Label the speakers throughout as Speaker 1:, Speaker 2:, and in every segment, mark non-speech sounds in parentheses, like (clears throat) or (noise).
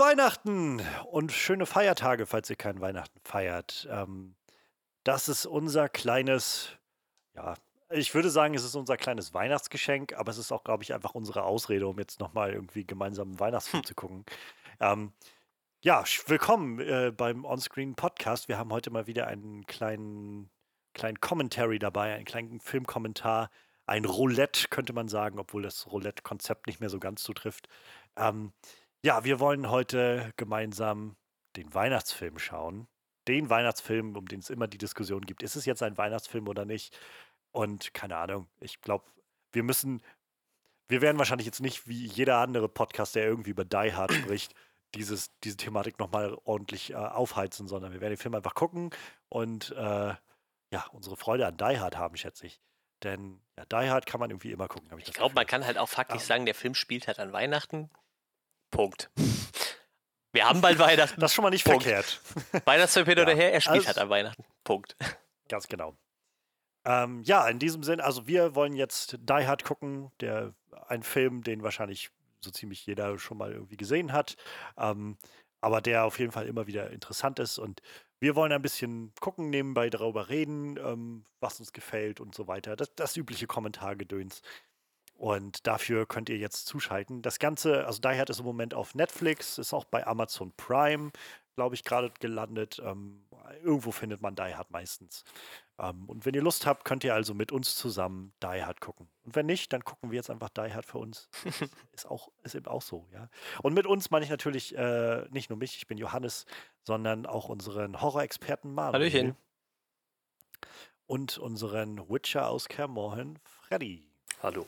Speaker 1: Weihnachten und schöne Feiertage, falls ihr keinen Weihnachten feiert. Ähm, das ist unser kleines, ja, ich würde sagen, es ist unser kleines Weihnachtsgeschenk, aber es ist auch, glaube ich, einfach unsere Ausrede, um jetzt nochmal irgendwie gemeinsam einen Weihnachtsfilm
Speaker 2: Hm.
Speaker 1: zu gucken. Ähm, ja, willkommen äh, beim Onscreen Podcast. Wir haben heute mal wieder einen kleinen, kleinen Commentary dabei, einen kleinen Filmkommentar, ein Roulette, könnte man sagen, obwohl das Roulette-Konzept nicht mehr so ganz zutrifft. Ähm, ja, wir wollen heute gemeinsam den Weihnachtsfilm schauen. Den Weihnachtsfilm, um den es immer die Diskussion gibt. Ist es jetzt ein Weihnachtsfilm oder nicht? Und keine Ahnung, ich glaube, wir müssen, wir werden wahrscheinlich jetzt nicht wie jeder andere Podcast, der irgendwie über Die Hard (clears throat) spricht, dieses, diese Thematik nochmal ordentlich äh, aufheizen, sondern wir werden den Film einfach gucken und äh, ja, unsere Freude an Die Hard haben, schätze ich. Denn ja, Die Hard kann man irgendwie immer gucken, ich
Speaker 2: Ich glaube, man kann halt auch faktisch
Speaker 1: Ja.
Speaker 2: sagen, der Film spielt halt an Weihnachten. Punkt. Wir haben bald Weihnachten.
Speaker 1: Das ist schon mal nicht
Speaker 2: Punkt.
Speaker 1: verkehrt. (laughs)
Speaker 2: Weihnachtsfilm hin oder
Speaker 1: Ja,
Speaker 2: her, er spielt
Speaker 1: also-
Speaker 2: halt an Weihnachten. Punkt.
Speaker 1: Ganz genau. Ähm, ja, in diesem Sinn, also wir wollen jetzt Die Hard gucken, der ein Film, den wahrscheinlich so ziemlich jeder schon mal irgendwie gesehen hat, ähm, aber der auf jeden Fall immer wieder interessant ist und wir wollen ein bisschen gucken, nebenbei darüber reden, ähm, was uns gefällt und so weiter. Das, das übliche Kommentargedöns. Und dafür könnt ihr jetzt zuschalten. Das Ganze, also Die Hard ist im Moment auf Netflix, ist auch bei Amazon Prime, glaube ich, gerade gelandet. Ähm, irgendwo findet man Die Hard meistens. Ähm, und wenn ihr Lust habt, könnt ihr also mit uns zusammen Die Hard gucken. Und wenn nicht, dann gucken wir jetzt einfach Die Hard für uns. (laughs) ist, auch, ist eben auch so, ja. Und mit uns meine ich natürlich äh, nicht nur mich, ich bin Johannes, sondern auch unseren Horror-Experten Manuel.
Speaker 2: Hallöchen.
Speaker 1: Und unseren Witcher aus Kermorhen, Freddy.
Speaker 3: Hallo.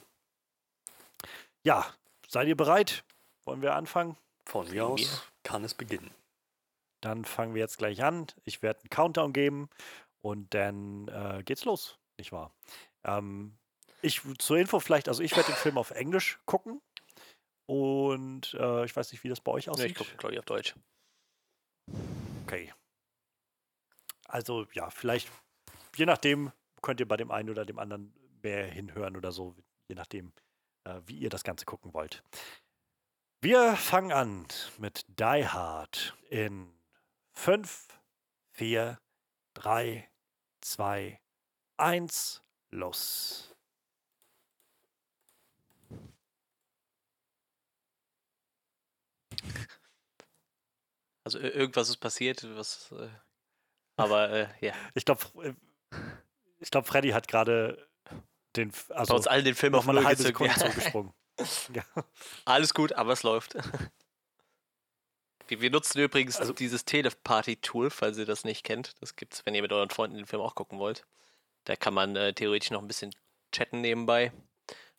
Speaker 1: Ja, seid ihr bereit? Wollen wir anfangen?
Speaker 3: Von mir aus
Speaker 2: mir.
Speaker 3: kann es beginnen.
Speaker 1: Dann fangen wir jetzt gleich an. Ich werde einen Countdown geben und dann äh, geht's los, nicht wahr? Ähm, ich zur Info vielleicht, also ich werde den Film auf Englisch gucken und äh, ich weiß nicht, wie das bei euch
Speaker 2: Nee,
Speaker 1: aussieht.
Speaker 2: ich gucke, glaube ich, auf Deutsch.
Speaker 1: Okay. Also ja, vielleicht, je nachdem, könnt ihr bei dem einen oder dem anderen mehr hinhören oder so, je nachdem, äh, wie ihr das Ganze gucken wollt. Wir fangen an mit Die Hard in 5, 4, 3, 2, 1, los.
Speaker 2: Also ir- irgendwas ist passiert, was. Äh, aber äh, ja,
Speaker 1: Ich glaube, ich glaub, Freddy hat gerade den, also
Speaker 2: uns allen den Film auf
Speaker 1: eine halbe. Sekunde zugesprungen. (laughs) Ja.
Speaker 2: Alles gut, aber es läuft. Wir wir nutzen übrigens
Speaker 3: Also-
Speaker 2: dieses Teleparty-Tool, falls ihr das nicht kennt. Das gibt's, wenn ihr mit euren Freunden den Film auch gucken wollt. Da kann man äh, theoretisch noch ein bisschen chatten nebenbei.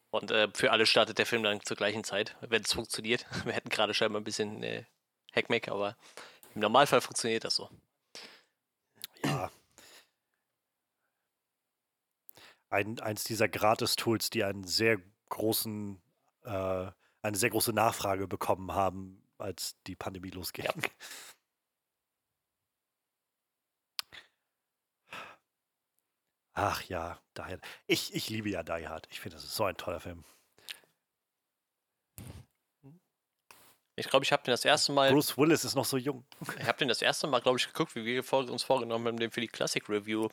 Speaker 2: Und äh, für alle startet der Film dann zur gleichen Zeit, wenn es funktioniert. (laughs) Wir hätten gerade scheinbar ein bisschen äh, Hackmack, aber im Normalfall funktioniert das so.
Speaker 1: Ja. Ein, eins dieser Gratis-Tools, die einen sehr großen, äh, eine sehr große Nachfrage bekommen haben, als die Pandemie losging.
Speaker 2: Ja.
Speaker 1: Ach ja, Die Hard. Ich, ich liebe ja Die Hard. Ich finde, das ist so ein toller Film.
Speaker 2: Ich glaube, ich habe den das erste Mal,
Speaker 1: Bruce Willis ist noch so jung.
Speaker 2: ich habe den das erste Mal, glaube ich, geguckt, wie wir uns vorgenommen haben, den für die Classic Review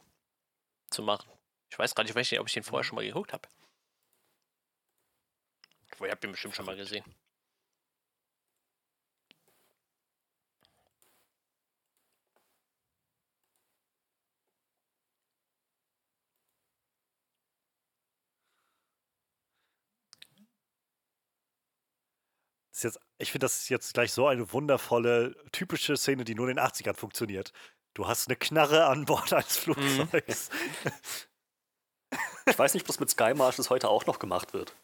Speaker 2: zu machen. Ich weiß gar nicht, ob ich den- ob ich den vorher schon mal geguckt habe. Ich habe den bestimmt schon mal gesehen.
Speaker 1: Jetzt, ich finde, das ist jetzt gleich so eine wundervolle, typische Szene, die nur in den 80ern funktioniert. Du hast eine Knarre an Bord eines Flugzeugs. (laughs)
Speaker 3: Ich weiß nicht, ob das mit Sky Marshals heute auch noch gemacht wird.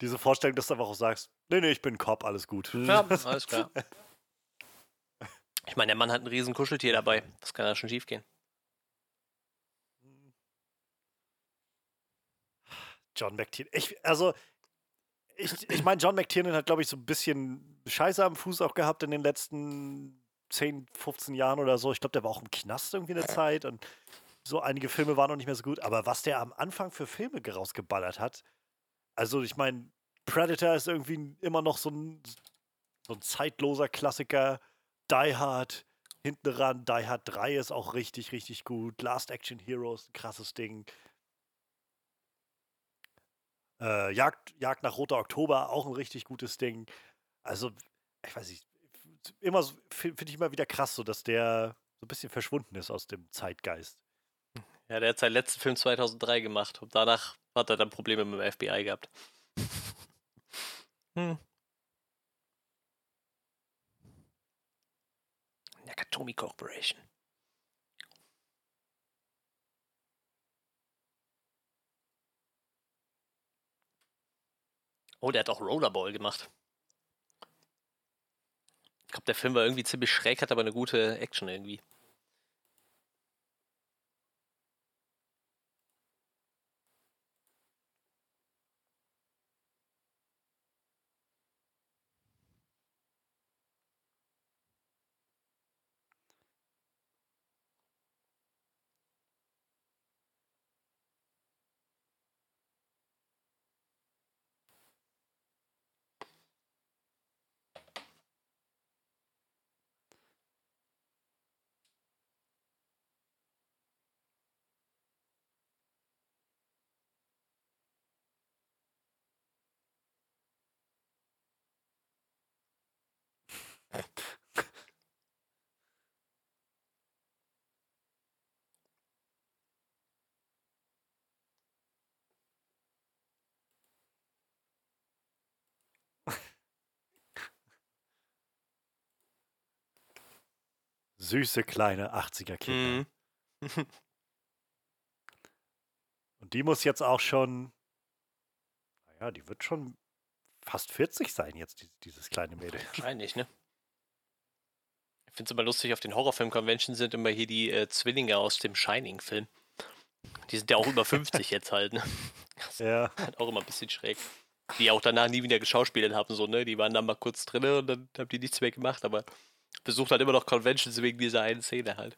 Speaker 1: Diese Vorstellung, dass du einfach auch sagst, nee, nee, ich bin Cop, alles gut.
Speaker 2: Ja, alles klar. Ich meine, der Mann hat ein riesen Kuscheltier dabei. Das kann ja schon schief gehen.
Speaker 1: John McTiernan. Ich, also, ich, ich meine, John McTiernan hat, glaube ich, so ein bisschen Scheiße am Fuß auch gehabt in den letzten 10, 15 Jahren oder so. Ich glaube, der war auch im Knast irgendwie eine Zeit und so einige Filme waren noch nicht mehr so gut. Aber was der am Anfang für Filme rausgeballert hat, Also ich meine, Predator ist irgendwie immer noch so ein, so ein zeitloser Klassiker. Die Hard hinten ran. Die Hard 3 ist auch richtig, richtig gut. Last Action Heroes, ein krasses Ding. Äh, Jagd, Jagd nach Roter Oktober, auch ein richtig gutes Ding. Also, ich weiß nicht, immer finde find ich immer wieder krass, so dass der so ein bisschen verschwunden ist aus dem Zeitgeist.
Speaker 2: Ja, der hat seinen letzten Film 2003 gemacht und danach hat er dann Probleme mit dem FBI gehabt. (laughs) hm. Nakatomi Corporation. Oh, der hat auch Rollerball gemacht. Ich glaube, der Film war irgendwie ziemlich schräg, hat aber eine gute Action irgendwie.
Speaker 1: Süße kleine 80er Kinder.
Speaker 2: Mhm. (laughs)
Speaker 1: Und die muss jetzt auch schon, naja, die wird schon fast 40 sein jetzt, die- dieses kleine Mädel. (laughs)
Speaker 2: Wahrscheinlich, ne? Ich finde es immer lustig, auf den Horrorfilm-Conventions sind immer hier die äh, Zwillinge aus dem Shining-Film. Die sind ja auch über 50 (laughs) jetzt halt, ne?
Speaker 1: Ja,
Speaker 2: Halt auch immer ein bisschen schräg. Die auch danach nie wieder geschauspielt haben, so, ne? Die waren dann mal kurz drin und dann haben die nichts mehr gemacht, aber besucht halt immer noch Conventions wegen dieser einen Szene halt.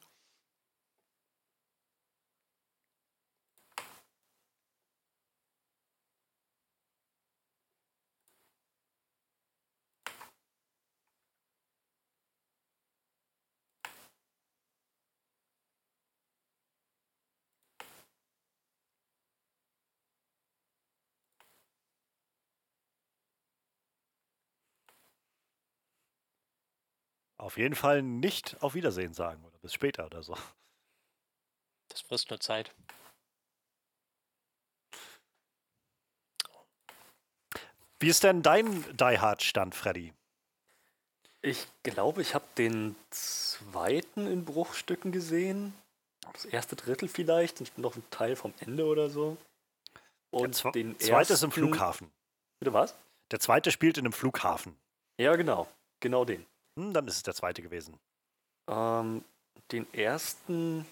Speaker 1: Auf jeden Fall nicht auf Wiedersehen sagen oder bis später oder so.
Speaker 2: Das frisst nur Zeit.
Speaker 1: Wie ist denn dein Die Hard Stand, Freddy?
Speaker 3: Ich glaube, ich habe den zweiten in Bruchstücken gesehen. Das erste Drittel vielleicht und noch ein Teil vom Ende oder so.
Speaker 1: Der
Speaker 3: Und
Speaker 1: zwe
Speaker 3: den
Speaker 1: zweite ist im Flughafen.
Speaker 3: Bitte was?
Speaker 1: Der zweite spielt in einem Flughafen.
Speaker 3: Ja, genau. Genau den.
Speaker 1: Hm, dann ist es der zweite gewesen.
Speaker 3: Ähm, den ersten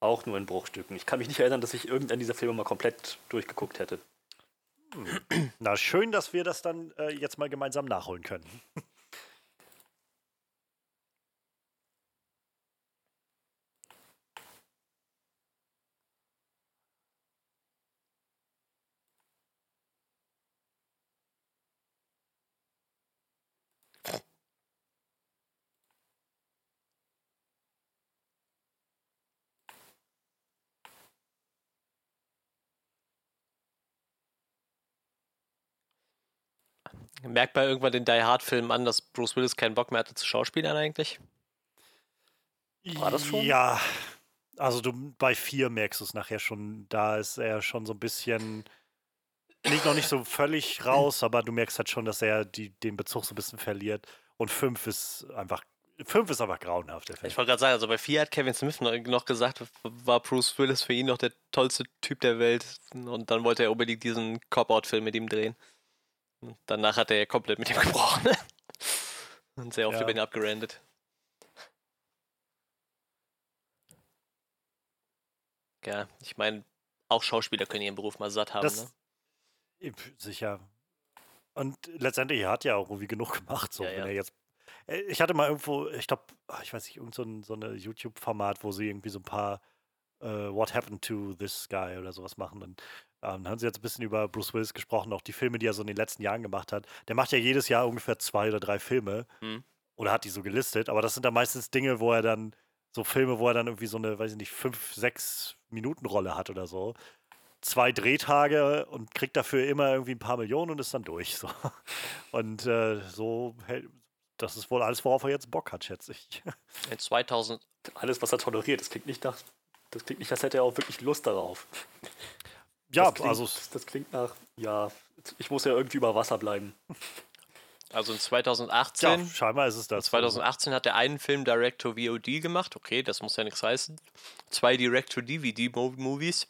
Speaker 3: auch nur in Bruchstücken. Ich kann mich nicht erinnern, dass ich irgendeinen dieser Filme mal komplett durchgeguckt hätte. (clears throat)
Speaker 1: Na, schön, dass wir das dann äh, jetzt mal gemeinsam nachholen können.
Speaker 2: Merkt man irgendwann den Die Hard-Film an, dass Bruce Willis keinen Bock mehr hatte zu Schauspielern eigentlich?
Speaker 3: War das schon?
Speaker 1: Ja, also du bei vier merkst du es nachher schon. Da ist er schon so ein bisschen, liegt noch nicht so völlig raus, aber du merkst halt schon, dass er die, den Bezug so ein bisschen verliert. Und fünf ist einfach, fünf ist einfach grauenhaft.
Speaker 2: Ich wollte gerade sagen, also bei 4 hat Kevin Smith noch, noch gesagt, war Bruce Willis für ihn noch der tollste Typ der Welt. Und dann wollte er unbedingt diesen Cop-Out-Film mit ihm drehen. Danach hat er ja komplett mit ihm gebrochen. (laughs) Und sehr oft
Speaker 1: Ja.
Speaker 2: über ihn abgerandet. Ja, ich meine, auch Schauspieler können ihren Beruf mal satt haben.
Speaker 1: Das,
Speaker 2: ne?
Speaker 1: Sicher. Und letztendlich, er hat ja auch irgendwie genug gemacht. So,
Speaker 2: Ja,
Speaker 1: wenn
Speaker 2: ja.
Speaker 1: er jetzt. Äh, Ich hatte mal irgendwo, ich glaube, ich weiß nicht, irgend so ein so eine YouTube-Format, wo sie irgendwie so ein paar äh, What happened to this guy oder sowas machen. Und Ähm, haben sie jetzt ein bisschen über Bruce Willis gesprochen, auch die Filme, die er so in den letzten Jahren gemacht hat. Der macht ja jedes Jahr ungefähr zwei oder drei Filme.
Speaker 2: Hm.
Speaker 1: Oder hat die so gelistet, aber das sind dann meistens Dinge, wo er dann, so Filme, wo er dann irgendwie so eine, weiß ich nicht, fünf, sechs Minuten Rolle hat oder so. Zwei Drehtage und kriegt dafür immer irgendwie ein paar Millionen und ist dann durch. (laughs) So. Und äh, so, hält- das ist wohl alles, worauf er jetzt Bock hat, schätze ich.
Speaker 2: In 2000,
Speaker 3: Alles, was er toleriert, das klingt nicht nach. Das klingt nicht, als hätte er auch wirklich Lust darauf.
Speaker 1: Ja,
Speaker 3: das klingt,
Speaker 1: also
Speaker 3: das, klingt nach, ja, ich muss ja irgendwie über Wasser bleiben. (laughs)
Speaker 2: also in
Speaker 1: ja,
Speaker 2: 2018,
Speaker 1: scheinbar ist es das.
Speaker 2: 2018 hat er einen Film Direct-to-VOD gemacht. Okay, das muss ja nichts heißen. Zwei Direct-to-DVD-Movies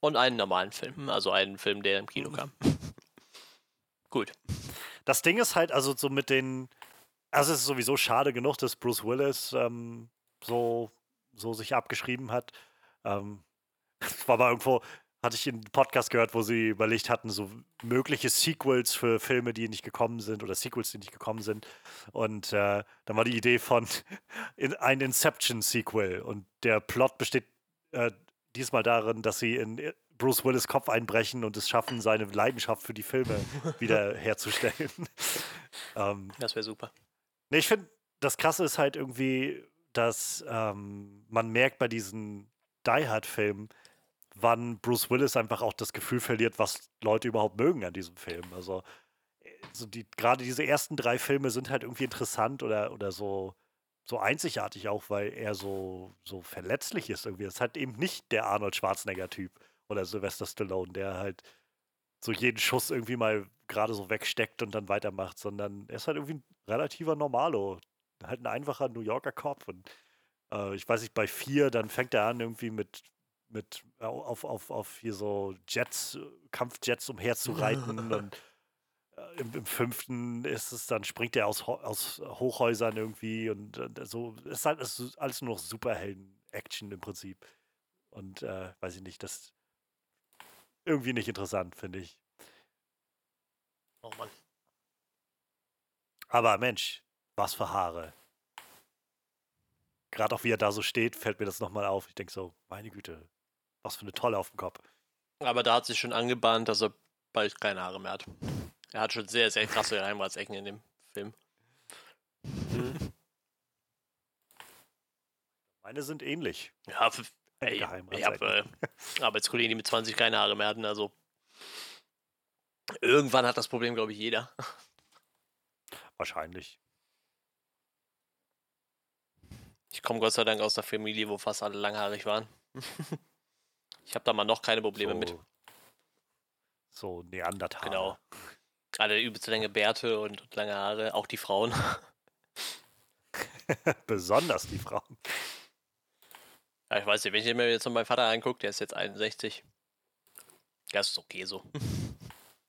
Speaker 2: und einen normalen Film. Also einen Film, der im Kino kam. (laughs) Gut.
Speaker 1: Das Ding ist halt, also so mit den. Also es ist sowieso schade genug, dass Bruce Willis ähm, so, so sich abgeschrieben hat. Ähm, es (laughs) war mal irgendwo, hatte ich einen Podcast gehört, wo sie überlegt hatten, so mögliche Sequels für Filme, die nicht gekommen sind oder Sequels, die nicht gekommen sind. Und äh, dann war die Idee von (laughs) in, ein Inception-Sequel. Und der Plot besteht äh, diesmal darin, dass sie in äh, Bruce Willis Kopf einbrechen und es schaffen, seine Leidenschaft für die Filme (laughs) wieder herzustellen. (laughs) ähm,
Speaker 2: Das wäre super.
Speaker 1: Nee, ich finde, das Krasse ist halt irgendwie, dass ähm, man merkt bei diesen Die Hard-Filmen, wann Bruce Willis einfach auch das Gefühl verliert, was Leute überhaupt mögen an diesem Film. Also, äh, so die, gerade diese ersten drei Filme sind halt irgendwie interessant oder, oder so, so einzigartig auch, weil er so, so verletzlich ist irgendwie. Das ist halt eben nicht der Arnold Schwarzenegger-Typ oder Sylvester Stallone, der halt so jeden Schuss irgendwie mal gerade so wegsteckt und dann weitermacht, sondern er ist halt irgendwie ein relativer Normalo. Halt ein einfacher New Yorker Cop. Und äh, ich weiß nicht, bei vier, dann fängt er an irgendwie mit, mit au- auf, auf, auf hier so Jets, äh, Kampfjets umherzureiten (laughs) und äh, im, im fünften ist es, dann springt er aus, aus Hochhäusern irgendwie und äh, so. Es ist halt ist alles nur noch Superhelden-Action im Prinzip. Und äh, weiß ich nicht, das ist irgendwie nicht interessant, finde ich.
Speaker 2: Oh Mann.
Speaker 1: Aber Mensch, was für Haare. Gerade auch wie er da so steht, fällt mir das nochmal auf. Ich denke so, meine Güte, was für eine Tolle auf dem Kopf.
Speaker 2: Aber da hat sich schon angebahnt, dass er bald keine Haare mehr hat. Er hat schon sehr, sehr krasse Geheimratsecken in dem Film.
Speaker 1: Meine sind ähnlich.
Speaker 2: Ja, ey, ich habe äh, Arbeitskollegen, die mit 20 keine Haare mehr hatten. Also irgendwann hat das Problem, glaube ich, jeder.
Speaker 1: Wahrscheinlich.
Speaker 2: Ich komme Gott sei Dank aus einer Familie, wo fast alle langhaarig waren. (laughs) ich habe da mal noch keine Probleme
Speaker 1: so,
Speaker 2: mit.
Speaker 1: So Neandertaler.
Speaker 2: Genau. Gerade übelst lange Bärte und, und lange Haare, auch die Frauen. (laughs)
Speaker 1: Besonders die Frauen.
Speaker 2: Ja, ich weiß nicht, wenn ich mir jetzt noch meinen Vater angucke, der ist jetzt 61. Ja, ist okay so. (laughs)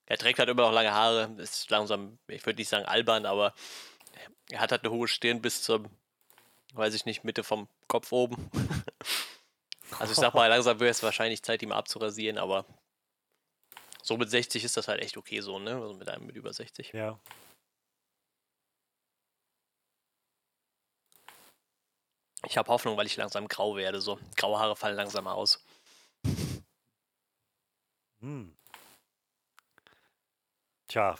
Speaker 2: Er trägt halt immer noch lange Haare, ist langsam, ich würde nicht sagen albern, aber er hat halt eine hohe Stirn bis zum, weiß ich nicht, Mitte vom Kopf oben. (laughs) Also ich sag mal, langsam wäre es wahrscheinlich Zeit, ihn mal abzurasieren, aber so mit 60 ist das halt echt okay so, ne? Also mit einem mit über 60.
Speaker 1: Ja.
Speaker 2: Ich habe Hoffnung, weil ich langsam grau werde, so. Graue Haare fallen langsam aus.
Speaker 1: Hm. Tja,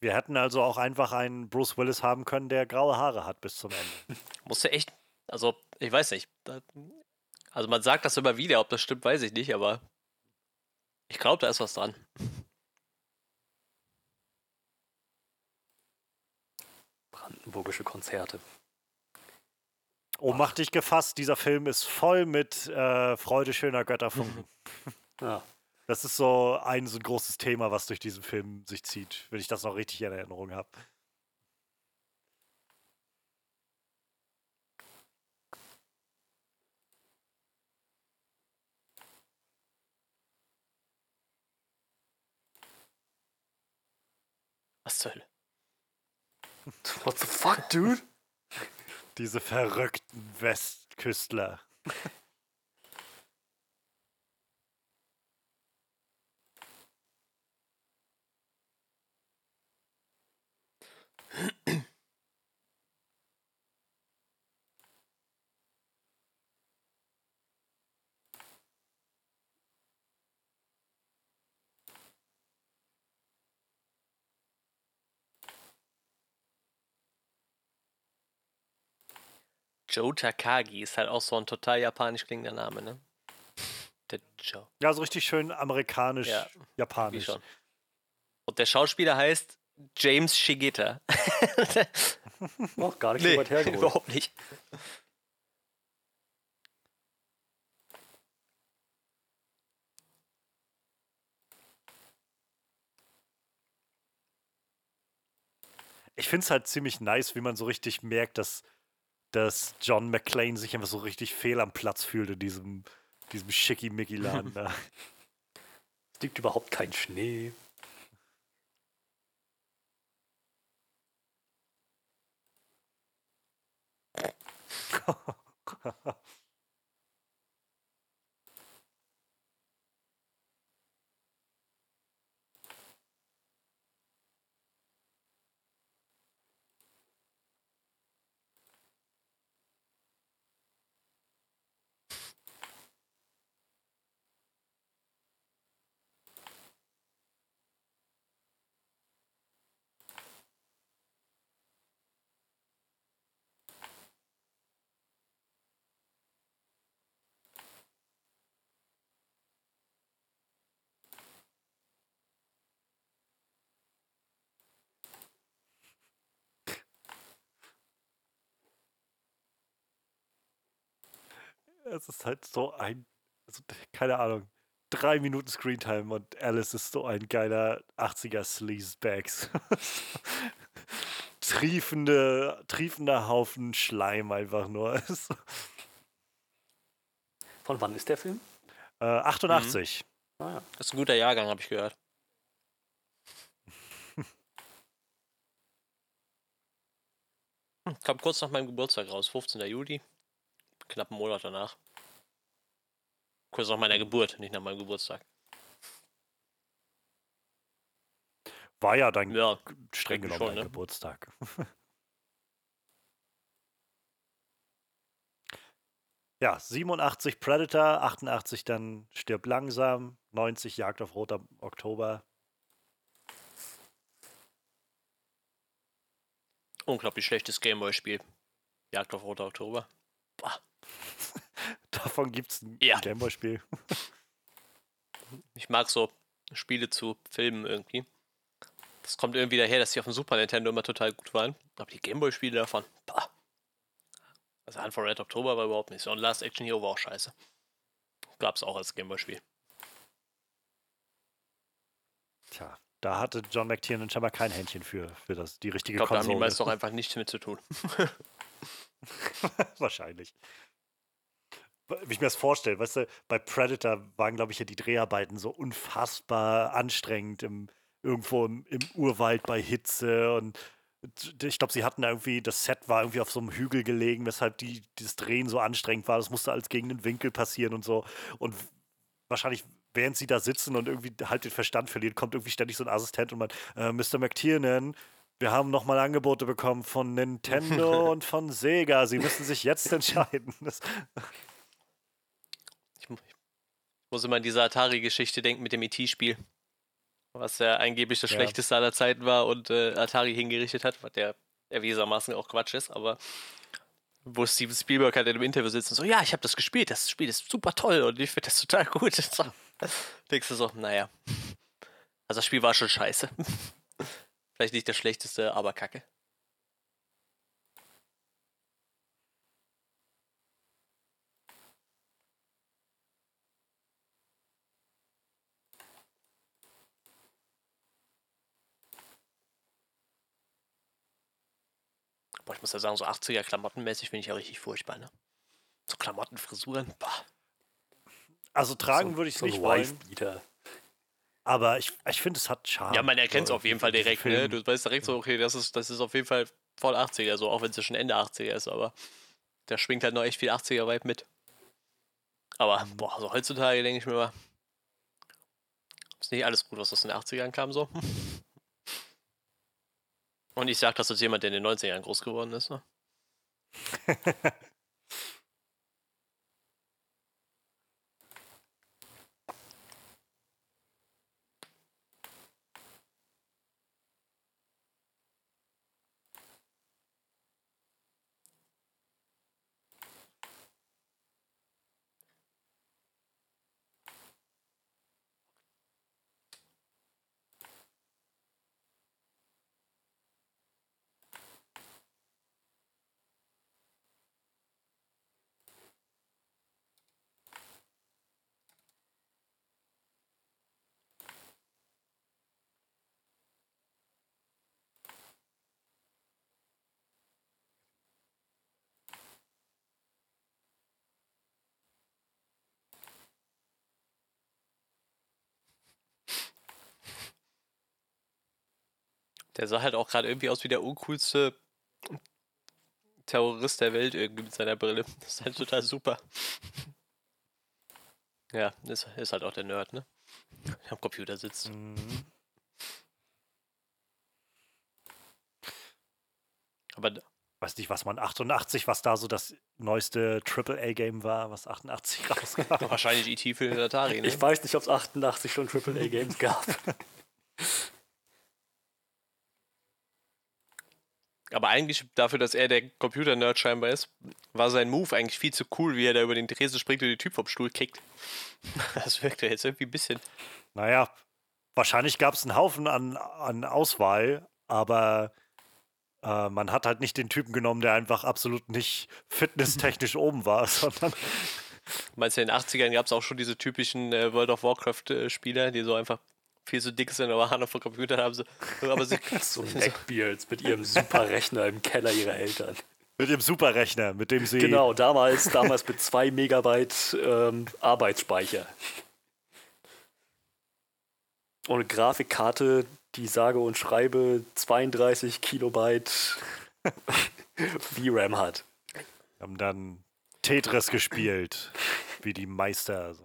Speaker 1: wir hätten also auch einfach einen Bruce Willis haben können, der graue Haare hat bis zum Ende. (laughs)
Speaker 2: Musste echt, also ich weiß nicht. Also man sagt das immer wieder, ob das stimmt, weiß ich nicht, aber ich glaube, da ist was dran.
Speaker 3: Brandenburgische Konzerte.
Speaker 1: Oh, mach dich gefasst, dieser Film ist voll mit äh, Freude schöner Götterfunken. (laughs)
Speaker 3: Ja.
Speaker 1: Das ist so ein so ein großes Thema, was durch diesen Film sich zieht, wenn ich das noch richtig in Erinnerung habe.
Speaker 2: Was zur Hölle?
Speaker 3: What the fuck, dude?
Speaker 1: Diese verrückten Westküstler.
Speaker 2: Joe Takagi ist halt auch so ein total japanisch klingender Name, ne? Der Joe.
Speaker 1: Ja, so richtig schön amerikanisch,
Speaker 2: Ja, Wie
Speaker 1: japanisch.
Speaker 2: schon. Und der Schauspieler heißt James Shigeta. (laughs)
Speaker 3: Noch gar nicht so weit hergeholt.
Speaker 2: überhaupt nicht.
Speaker 1: Ich finde es halt ziemlich nice, wie man so richtig merkt, dass, dass John McClane sich einfach so richtig fehl am Platz fühlt in diesem, diesem Schickimicki-Laden da. (laughs)
Speaker 3: Es liegt überhaupt kein Schnee. (laughs)
Speaker 1: Es ist halt so ein, also, keine Ahnung, drei Minuten Screentime und Alice ist so ein geiler 80er Sleazebags. (laughs) Triefende, triefender Haufen Schleim einfach nur. (laughs)
Speaker 3: Von wann ist der Film?
Speaker 1: äh, 88.
Speaker 3: Ah, ja.
Speaker 2: Das ist ein guter Jahrgang, habe ich gehört. (laughs) Hm, Kam kurz nach meinem Geburtstag raus, 15. Juli. Knapp einen Monat danach. Kurz nach meiner Geburt, nicht nach meinem Geburtstag.
Speaker 1: War ja dein
Speaker 2: Ja,
Speaker 1: streng genommen
Speaker 2: schon,
Speaker 1: dein
Speaker 2: ne?
Speaker 1: Geburtstag. (laughs) ja, 87 Predator, 88 dann Stirb langsam, 90 Jagd auf Roter Oktober.
Speaker 2: unglaublich schlechtes Gameboy-Spiel. Jagd auf Roter Oktober. Boah. (laughs)
Speaker 1: Davon gibt es ein
Speaker 2: Ja.
Speaker 1: Gameboy-Spiel.
Speaker 2: Ich mag so Spiele zu Filmen irgendwie. Das kommt irgendwie daher, dass die auf dem Super Nintendo immer total gut waren. Aber die Gameboy-Spiele davon, bah. Also Hunt for Red Oktober war überhaupt nicht so. Und Last Action Hero war auch scheiße. Gab's auch als Gameboy-Spiel.
Speaker 1: Tja, da hatte John McTiernan scheinbar kein Händchen für, für das, die
Speaker 2: Ich
Speaker 1: richtige
Speaker 2: glaube, da haben die
Speaker 1: Konsole.
Speaker 2: meisten auch (laughs) einfach nichts mit zu tun. (laughs)
Speaker 1: Wahrscheinlich. Wie ich mir das vorstelle, weißt du, bei Predator waren, glaube ich, ja die Dreharbeiten so unfassbar anstrengend im, irgendwo im, im Urwald bei Hitze und ich glaube, sie hatten da irgendwie, das Set war irgendwie auf so einem Hügel gelegen, weshalb die, dieses Drehen so anstrengend war. Das musste alles gegen den Winkel passieren und so. Und wahrscheinlich, während sie da sitzen und irgendwie halt den Verstand verlieren, kommt irgendwie ständig so ein Assistent und meint, äh, Mr. McTiernan, wir haben nochmal Angebote bekommen von Nintendo (laughs) und von Sega. Sie müssen sich jetzt entscheiden. Das,
Speaker 2: muss immer an diese Atari-Geschichte denken mit dem ET-Spiel. Was ja angeblich das
Speaker 1: Ja.
Speaker 2: schlechteste aller Zeiten war und äh, Atari hingerichtet hat, was der erwiesermaßen auch Quatsch ist, aber wo Steven Spielberg halt in einem Interview sitzt und so, ja, ich habe das gespielt, das Spiel ist super toll und ich finde das total gut. (laughs) So. Denkst du so, naja. Also das Spiel war schon scheiße. (laughs) Vielleicht nicht das schlechteste, aber kacke. Boah, ich muss ja sagen, so 80er Klamottenmäßig finde ich ja richtig furchtbar, ne? So Klamottenfrisuren, bah.
Speaker 1: also tragen
Speaker 3: So-
Speaker 1: würde ich es
Speaker 3: so
Speaker 1: nicht wollen, aber ich, ich finde, es hat Charme.
Speaker 2: Ja, man erkennt es auf jeden Fall direkt, ne? Du weißt direkt so, okay, das ist, das ist auf jeden Fall voll 80er, so, auch wenn es ja schon Ende 80er ist, aber da schwingt halt noch echt viel 80er-Vibe mit. Aber, boah, so heutzutage denke ich mir mal, ist nicht alles gut, was aus den 80ern kam, so. (laughs) Und ich sag das als jemand, der in den 90ern groß geworden ist, ne? (laughs) Der sah halt auch gerade irgendwie aus wie der uncoolste Terrorist der Welt irgendwie mit seiner Brille. Das ist halt total super. (laughs) Ja, ist, ist halt auch der Nerd, ne? Der am Computer sitzt.
Speaker 1: Mhm.
Speaker 2: Aber
Speaker 1: Weiß nicht, was man 88, was da so das neueste AAA-Game war, was 88 (laughs) rauskam.
Speaker 2: wahrscheinlich E.T. für den Atari, ne?
Speaker 3: Ich weiß nicht, ob es 88 schon AAA-Games gab. (laughs)
Speaker 2: Aber eigentlich dafür, dass er der Computer-Nerd scheinbar ist, war sein Move eigentlich viel zu cool, wie er da über den Tresen springt und den Typ vom Stuhl kickt. (laughs) Das wirkte jetzt irgendwie ein bisschen.
Speaker 1: Naja, wahrscheinlich gab es einen Haufen an, an Auswahl, aber äh, man hat halt nicht den Typen genommen, der einfach absolut nicht fitnesstechnisch oben war, (laughs) sondern
Speaker 2: Meinst du, in den 80ern gab es auch schon diese typischen äh, World of Warcraft-Spieler, die so einfach viel zu dick sind, aber Hand auf dem Computer haben sie. Aber sie (laughs)
Speaker 3: so Neckbeards mit ihrem Superrechner im Keller ihrer Eltern.
Speaker 1: mit dem Superrechner, mit dem sie.
Speaker 3: Genau, damals, damals mit 2 Megabyte ähm, Arbeitsspeicher. Und eine Grafikkarte, die sage und schreibe 32 Kilobyte (laughs) VRAM hat.
Speaker 1: haben dann Tetris gespielt, wie die Meister. So.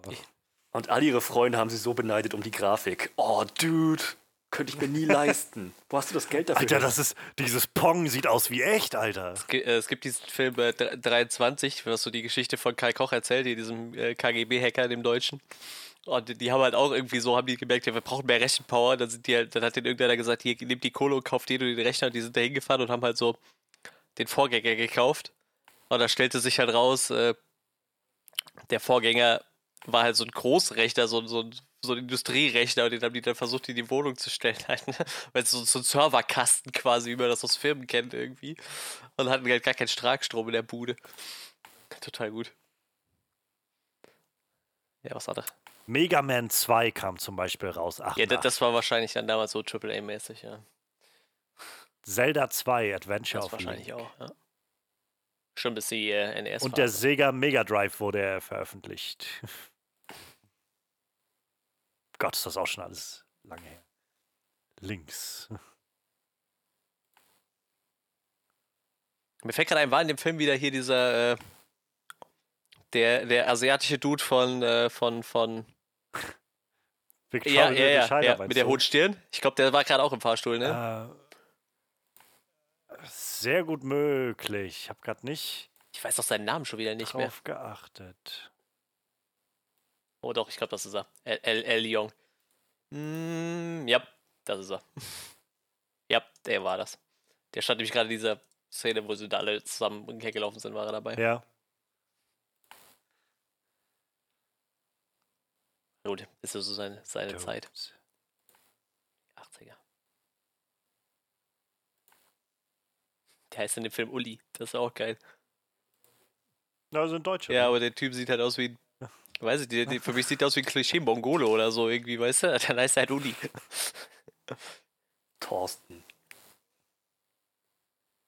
Speaker 3: Und all ihre Freunde haben sie so beneidet um die Grafik. Oh, Dude, könnte ich mir nie (laughs) leisten. Wo hast du das Geld dafür?
Speaker 1: Alter, das ist, dieses Pong sieht aus wie echt, Alter.
Speaker 2: Es gi- äh, es gibt diesen Film äh, dr- 23, was so die Geschichte von Kai Koch erzählt, hier diesem äh, KGB-Hacker, dem Deutschen. Und die, haben halt auch irgendwie so, haben die gemerkt, ja, wir brauchen mehr Rechenpower. Dann, sind die halt, dann hat denen irgendeiner gesagt, hier, nehmt die Kohle und kauft dir den Rechner. Und die sind da hingefahren und haben halt so den Vorgänger gekauft. Und da stellte sich halt raus, äh, der Vorgänger war halt so ein Großrechner, so, ein- so, so ein Industrierechner. Und den haben die dann versucht, in die Wohnung zu stellen. Halt, ne? Weil es so, so ein Serverkasten quasi, wie man das aus Filmen kennt irgendwie. Und hatten halt gar keinen Starkstrom in der Bude. Total gut. Ja, was hat er?
Speaker 1: Mega Man 2 kam zum Beispiel raus.
Speaker 2: Ja,
Speaker 1: 88.
Speaker 2: das, das war wahrscheinlich dann damals so AAA-mäßig, ja.
Speaker 1: Zelda 2 Adventure
Speaker 2: Das
Speaker 1: of
Speaker 2: wahrscheinlich
Speaker 1: Link.
Speaker 2: auch, ja. Schon bis die äh, NES
Speaker 1: Und der Sega Mega Drive wurde veröffentlicht. (laughs) Gott, ist das auch schon alles lange her. Links. (laughs)
Speaker 2: Mir fällt gerade ein, war in dem Film wieder hier dieser, äh, der, der asiatische Dude von, äh, von, von, (laughs) ja, ja,
Speaker 1: Victoria
Speaker 2: ja,
Speaker 1: Scheider,
Speaker 2: ja
Speaker 1: meinst
Speaker 2: mit der hohen Stirn. Ich glaube, der war gerade auch im Fahrstuhl, ne?
Speaker 1: Äh, sehr gut möglich. Ich habe gerade nicht
Speaker 2: Ich weiß doch seinen Namen schon wieder nicht mehr.
Speaker 1: drauf geachtet.
Speaker 2: Oh doch, ich glaube, das ist er. El, El, El Young. Mm, ja, das ist er. (laughs) ja, der war das. Der stand nämlich gerade in dieser Szene, wo sie da alle zusammen hergelaufen sind, war er dabei.
Speaker 1: Ja.
Speaker 2: Gut, ist so seine, seine
Speaker 1: Dope.
Speaker 2: Zeit. 80er. Der heißt in dem Film Uli. Das ist auch geil.
Speaker 1: Na, sind Deutsche.
Speaker 2: Ja,
Speaker 1: ne?
Speaker 2: aber der Typ sieht halt aus wie ein. Weiß ich, der, der, für mich sieht er aus wie ein Klischee-Mongole oder so irgendwie, weißt du? (laughs) Dann heißt er halt Uli.
Speaker 3: Thorsten.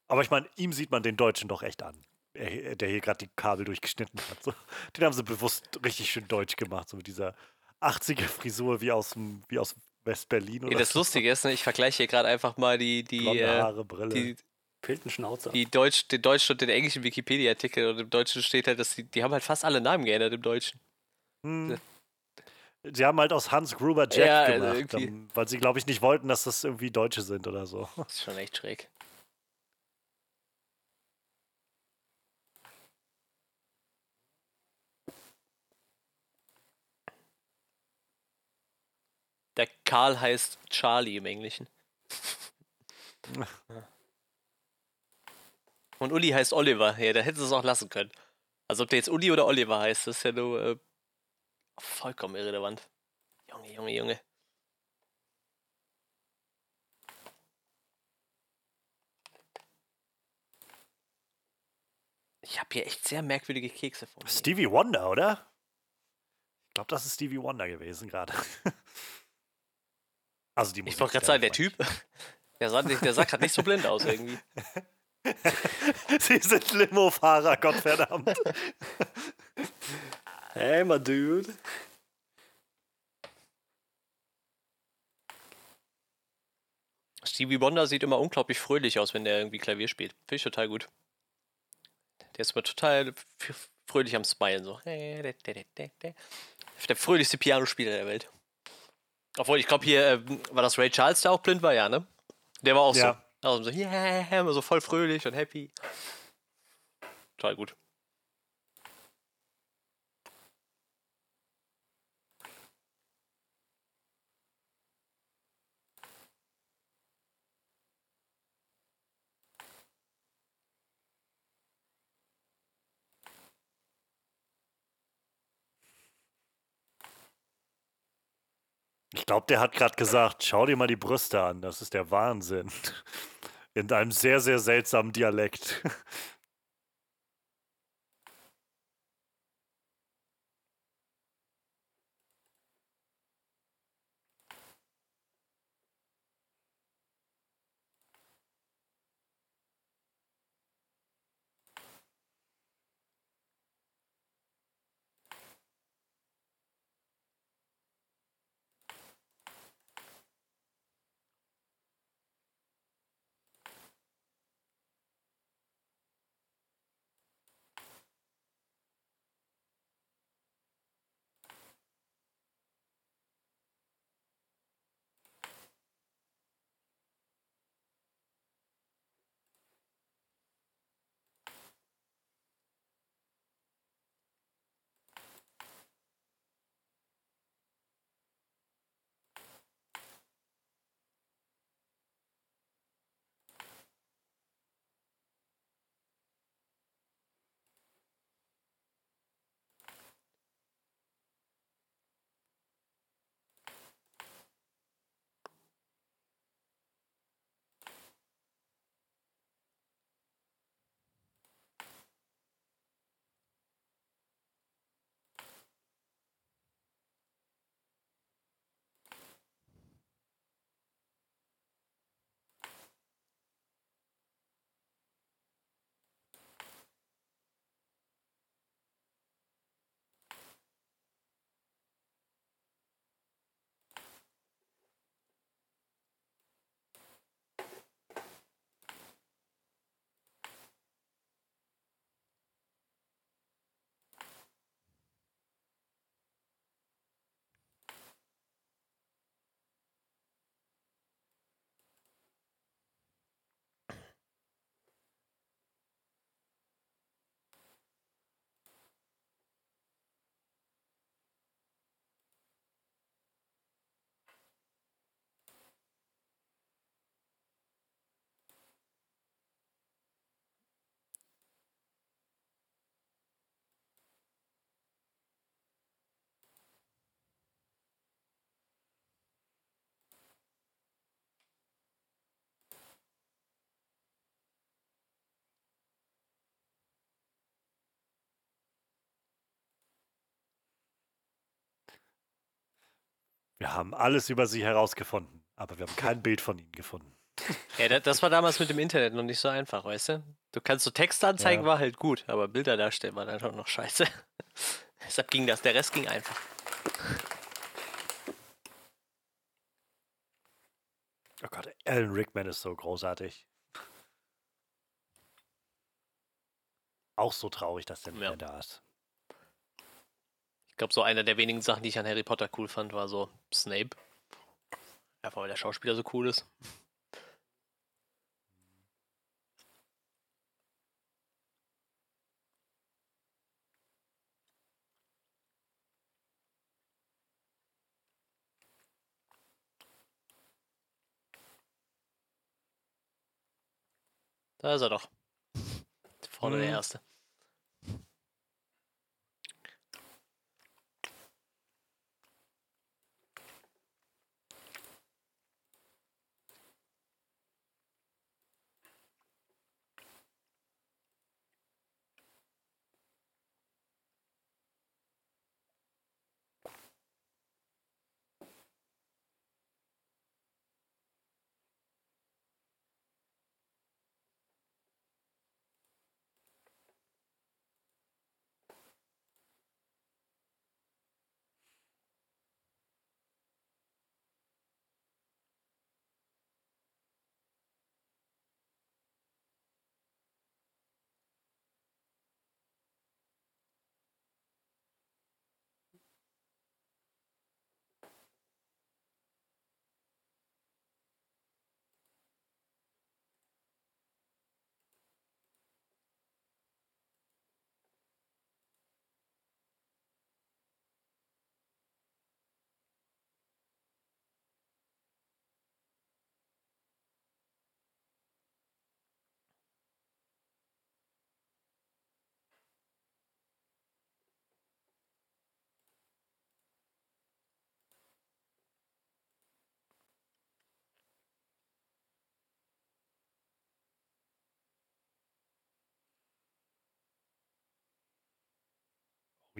Speaker 1: Aber ich meine, ihm sieht man den Deutschen doch echt an. Er, der hier gerade die Kabel durchgeschnitten hat. So. Den haben sie bewusst richtig schön deutsch gemacht, so mit dieser 80er Frisur wie aus dem, wie aus West-Berlin
Speaker 2: Ja, das
Speaker 1: so.
Speaker 2: Lustige ist, ne, ich vergleiche hier gerade einfach mal die, die,
Speaker 1: Blonde
Speaker 2: äh,
Speaker 1: Haare, Brille.
Speaker 2: die,
Speaker 3: Piltenschnauzer.
Speaker 2: die Deutsch, den deutschen und den englischen Wikipedia-Artikel und im Deutschen steht halt, dass die, die haben halt fast alle Namen geändert im Deutschen.
Speaker 1: Hm. Sie haben halt aus Hans Gruber Jack
Speaker 2: Ja, also
Speaker 1: gemacht,
Speaker 2: irgendwie.
Speaker 1: ähm, weil sie, glaube ich, nicht wollten, dass das irgendwie Deutsche sind oder so.
Speaker 2: Das ist schon echt schräg. Der Karl heißt Charlie im Englischen. (laughs) (laughs) Und Uli heißt Oliver. Ja, da hätten sie es auch lassen können. Also ob der jetzt Uli oder Oliver heißt, das ist ja nur äh, vollkommen irrelevant. Junge, Junge, Junge. Ich habe hier echt sehr merkwürdige Kekse vor mir.
Speaker 1: Stevie Wonder, oder? Ich glaube, das ist Stevie Wonder gewesen gerade. (laughs) also die Musik.
Speaker 2: Ich wollte gerade sagen, der Typ, (laughs) der sah, der sah gerade nicht so blind aus irgendwie. (laughs) (laughs)
Speaker 1: Sie sind Limofahrer, Gottverdammt.
Speaker 3: Hey, my dude.
Speaker 2: Stevie Wonder sieht immer unglaublich fröhlich aus, wenn der irgendwie Klavier spielt. Finde ich total gut. Der ist immer total fröhlich am Smilen. So. Der fröhlichste Pianospieler der Welt. Obwohl, ich glaube, hier äh, war das Ray Charles, der auch blind war, ja, ne? Der war auch
Speaker 1: Ja.
Speaker 2: so. Also so, yeah, immer so voll fröhlich und happy. Total gut.
Speaker 1: Ich glaube, der hat gerade gesagt, schau dir mal die Brüste an, das ist der Wahnsinn. In einem sehr, sehr seltsamen Dialekt. Wir haben alles über sie herausgefunden, aber wir haben kein (laughs) Bild von ihnen gefunden.
Speaker 2: Ja, da- das war damals mit dem Internet noch nicht so einfach, weißt du? Du kannst so Texte anzeigen,
Speaker 1: Ja.
Speaker 2: war halt gut, aber Bilder darstellen war dann schon noch scheiße. (laughs) Deshalb ging das, der Rest ging einfach.
Speaker 1: Oh Gott, Alan Rickman ist so großartig. Auch so traurig, dass der nicht
Speaker 2: Ja.
Speaker 1: mehr da ist.
Speaker 2: Ich glaube, so einer der wenigen Sachen, die ich an Harry Potter cool fand, war so Snape. Einfach weil der Schauspieler so cool ist. Da ist er doch. Vorne der
Speaker 1: Mhm.
Speaker 2: Erste.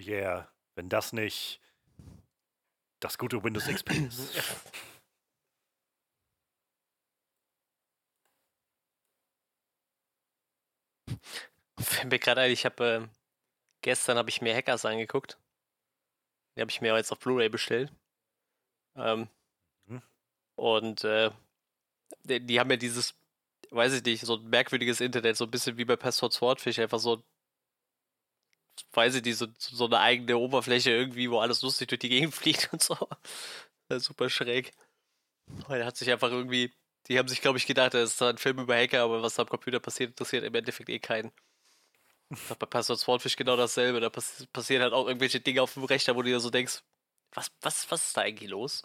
Speaker 1: Yeah, wenn das nicht das gute Windows XP (clears throat) ist.
Speaker 2: Fällt mir gerade ein, ich habe äh, gestern habe ich mir Hackers angeguckt. Die habe ich mir jetzt auf Blu-ray bestellt. Ähm,
Speaker 1: Mhm.
Speaker 2: Und äh, die, die haben ja dieses, weiß ich nicht, so ein merkwürdiges Internet, so ein bisschen wie bei Password Swordfish, einfach so, weiß ich nicht, so, so eine eigene Oberfläche irgendwie, wo alles lustig durch die Gegend (laughs) fliegt und so. Super schräg. Weil hat sich einfach irgendwie, die haben sich, glaube ich, gedacht, das ist ein Film über Hacker, aber was am Computer passiert, interessiert im Endeffekt eh keinen. Glaub, bei Password Swordfish genau dasselbe. Da pass passieren halt auch irgendwelche Dinge auf dem Rechner, wo du dir so denkst, was, was, was ist da eigentlich los?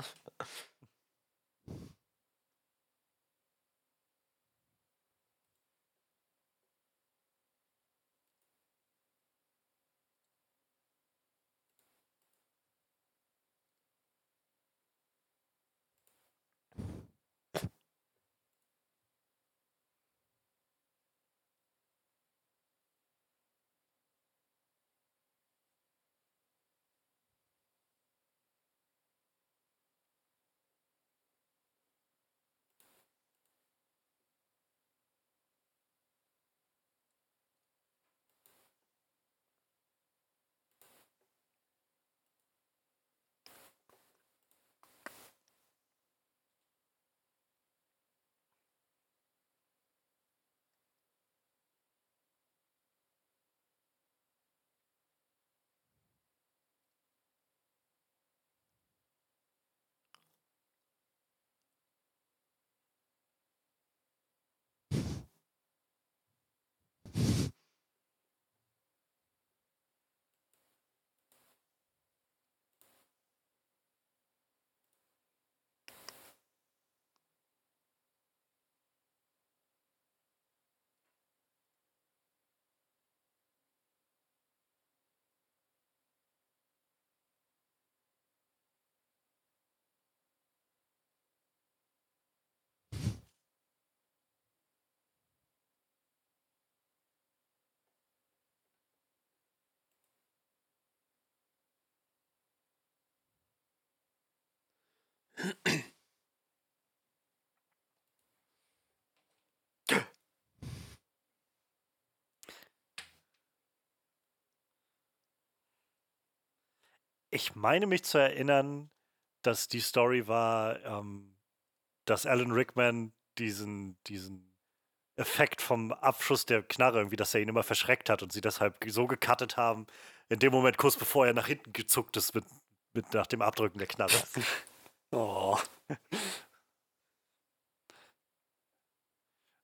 Speaker 1: Ich meine mich zu erinnern, dass die Story war, ähm, dass Alan Rickman diesen, diesen Effekt vom Abschuss der Knarre irgendwie, dass er ihn immer verschreckt hat und sie deshalb so gecuttet haben, in dem Moment kurz bevor er nach hinten gezuckt ist mit, mit nach dem Abdrücken der Knarre. (laughs)
Speaker 3: Oh.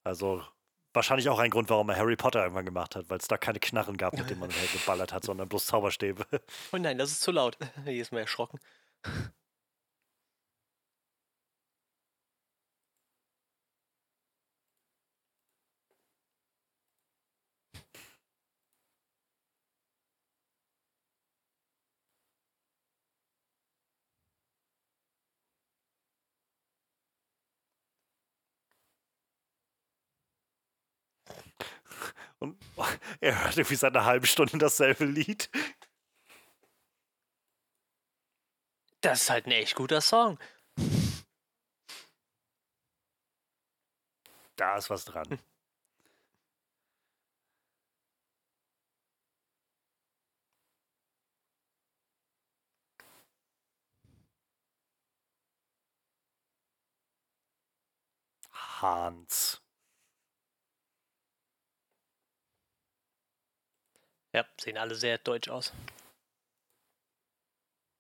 Speaker 1: Also wahrscheinlich auch ein Grund, warum er Harry Potter irgendwann gemacht hat, weil es da keine Knarren gab, mit denen man (laughs) halt geballert hat, sondern bloß Zauberstäbe.
Speaker 2: Oh nein, das ist zu laut. (laughs) Hier ist mir erschrocken.
Speaker 1: Und (laughs) er hört irgendwie seit einer halben Stunde dasselbe Lied.
Speaker 2: Das ist halt ein echt guter Song.
Speaker 1: Da ist was dran. Hans.
Speaker 2: Ja, sehen alle sehr deutsch aus.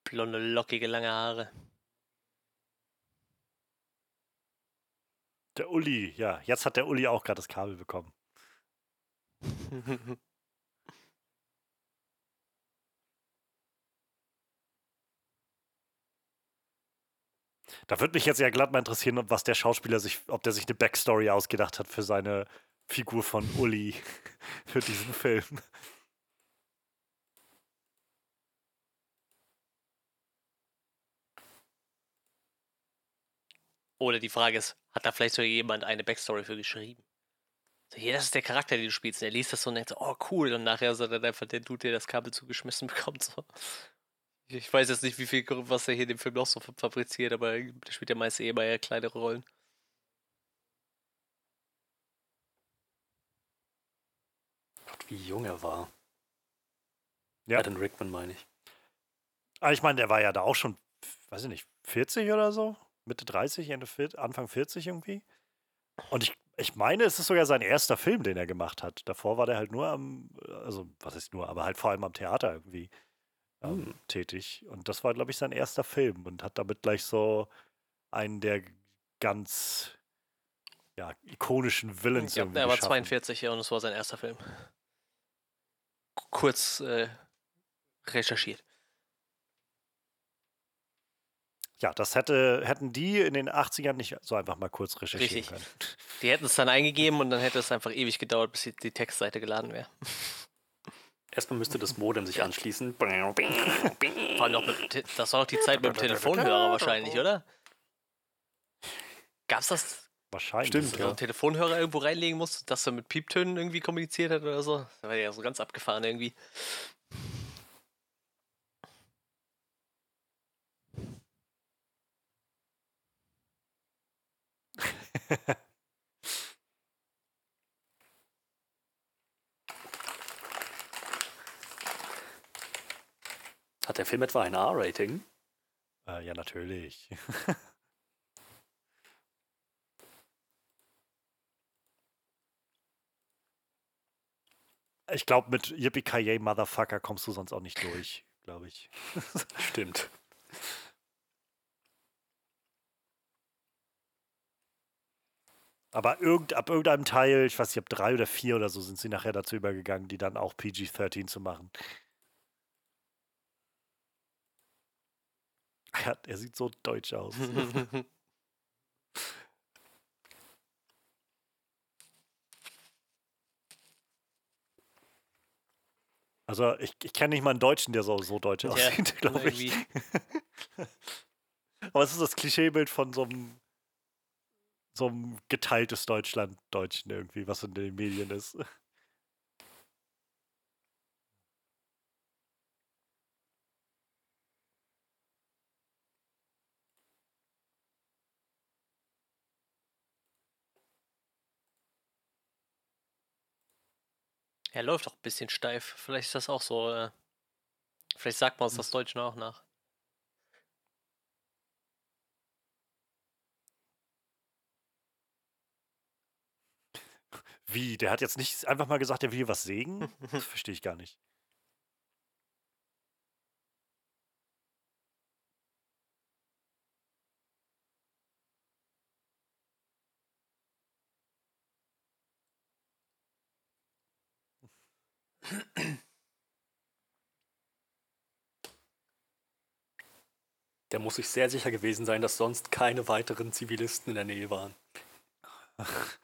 Speaker 2: Blonde, lockige, lange Haare.
Speaker 1: Der Uli, ja, jetzt hat der Uli auch gerade das Kabel bekommen. (laughs) Da würde mich jetzt ja glatt mal interessieren, ob was der Schauspieler sich, ob der sich eine Backstory ausgedacht hat für seine Figur von Uli (laughs) für diesen Film.
Speaker 2: Oder die Frage ist, hat da vielleicht sogar jemand eine Backstory für geschrieben? So, hier, das ist der Charakter, den du spielst. Und er liest das so und denkt so, oh cool. Und nachher ist er dann einfach der Dude, der das Kabel zugeschmissen (laughs) bekommt. So. Ich weiß jetzt nicht, wie viel, was er hier in dem Film noch so fabriziert, aber der spielt ja meist eh mal eher kleinere Rollen.
Speaker 3: Gott, wie jung er war.
Speaker 1: Ja.
Speaker 3: Adam Rickman meine ich.
Speaker 1: Aber ich meine, der war ja da auch schon, weiß ich nicht, 40 oder so? Mitte 30, Ende 40, Anfang 40 irgendwie. Und ich, ich meine, es ist sogar sein erster Film, den er gemacht hat. Davor war der halt nur am, also was ist nur, aber halt vor allem am Theater irgendwie ähm,
Speaker 3: Hm.
Speaker 1: tätig. Und das war, glaube ich, sein erster Film und hat damit gleich so einen der ganz ja, ikonischen Villains
Speaker 2: Ja, er war
Speaker 1: geschaffen.
Speaker 2: 42 ja, und es war sein erster Film. Kurz äh, recherchiert.
Speaker 1: Ja, das hätte, hätten die in den 80ern nicht so einfach mal kurz recherchieren
Speaker 2: Richtig.
Speaker 1: können. (laughs)
Speaker 2: Die hätten es dann eingegeben und dann hätte es einfach ewig gedauert, bis die, Textseite geladen wäre. (laughs)
Speaker 3: Erstmal müsste das Modem sich anschließen. (laughs)
Speaker 2: Vor allem noch mit, Te- das war noch die Zeit mit dem Telefonhörer wahrscheinlich, oder? Gab's das,
Speaker 1: Wahrscheinlich.
Speaker 3: Stimmt,
Speaker 2: dass du
Speaker 3: ja.
Speaker 2: so einen Telefonhörer irgendwo reinlegen musst, dass er mit Pieptönen irgendwie kommuniziert hat oder so? Das war ja so ganz abgefahren irgendwie. (laughs)
Speaker 3: Hat der Film etwa ein R-Rating?
Speaker 1: Äh, ja, natürlich. (laughs) ich glaube, mit Yippie Motherfucker kommst du sonst auch nicht durch, glaube ich. (laughs)
Speaker 3: Stimmt.
Speaker 1: Aber irgend, ab irgendeinem Teil, ich weiß nicht, ab drei oder vier oder so, sind sie nachher dazu übergegangen, die dann auch PG-13 zu machen. Er, er sieht so deutsch aus. (laughs) Also ich, ich kenne nicht mal einen Deutschen, der so, so deutsch aussieht, (laughs) glaube ich. (laughs) Aber es ist das Klischeebild von so einem so einem geteiltes Deutschland-Deutschen irgendwie, was in den Medien ist. (laughs)
Speaker 2: Er läuft auch ein bisschen steif. Vielleicht ist das auch so. Äh, vielleicht sagt man uns das Deutschen auch nach.
Speaker 1: Wie? Der hat jetzt nicht einfach mal gesagt, er will was sägen? (laughs) Das verstehe ich gar nicht.
Speaker 3: Der muss sich sehr sicher gewesen sein, dass sonst keine weiteren Zivilisten in der Nähe waren. (laughs)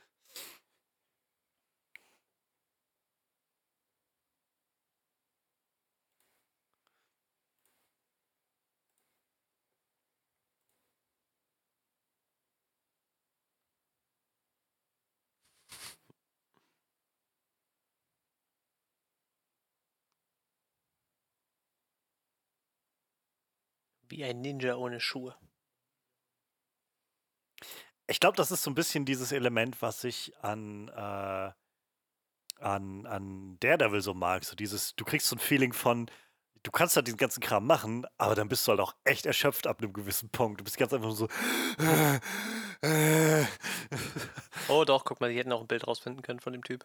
Speaker 2: Wie ein Ninja ohne Schuhe.
Speaker 1: Ich glaube, das ist so ein bisschen dieses Element, was ich an, äh, an, an Daredevil so mag. So dieses, du kriegst so ein Feeling von, du kannst halt diesen ganzen Kram machen, aber dann bist du halt auch echt erschöpft ab einem gewissen Punkt. Du bist ganz einfach so.
Speaker 2: Oh doch, guck mal, die hätten auch ein Bild rausfinden können von dem Typ.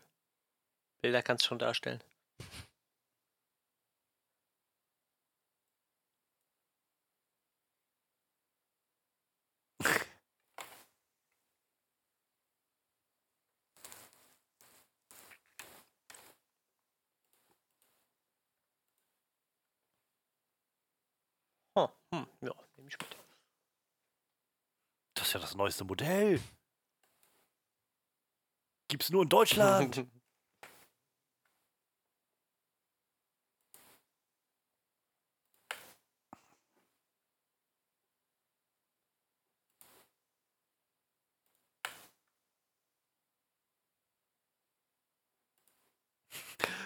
Speaker 2: Bilder kannst du schon darstellen. Oh, hm, ja, nehme ich mit.
Speaker 1: Das ist ja das neueste Modell. Gibt's nur in Deutschland. (laughs)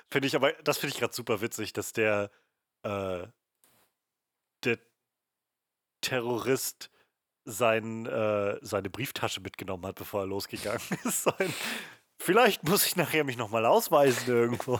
Speaker 1: Finde ich aber, das finde ich gerade super witzig, dass der, äh, der Terrorist sein, äh, seine Brieftasche mitgenommen hat, bevor er losgegangen (laughs) ist. Vielleicht muss ich nachher mich nochmal ausweisen irgendwo.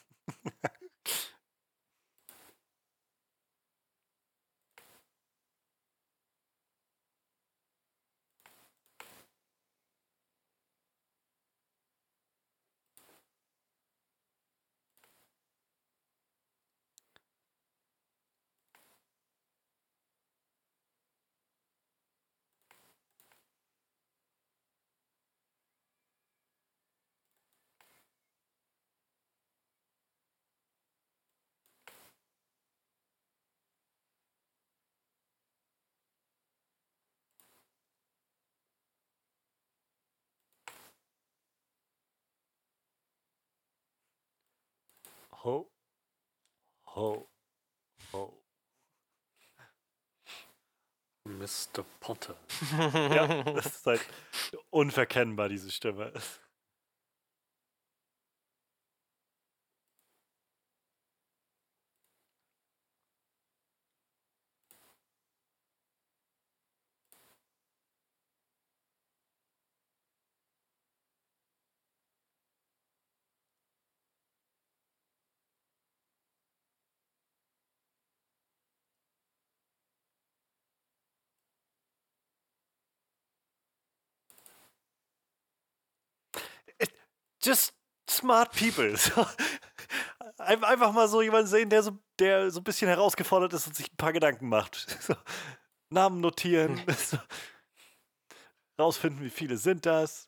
Speaker 1: Ho. Ho. Ho.
Speaker 3: Mr. Potter. (laughs)
Speaker 1: Ja, das ist halt unverkennbar, diese Stimme. Just smart people. So. Ein- Einfach mal so jemanden sehen, der so, der so ein bisschen herausgefordert ist und sich ein paar Gedanken macht. So. Namen notieren. (laughs) So. Rausfinden, wie viele sind das.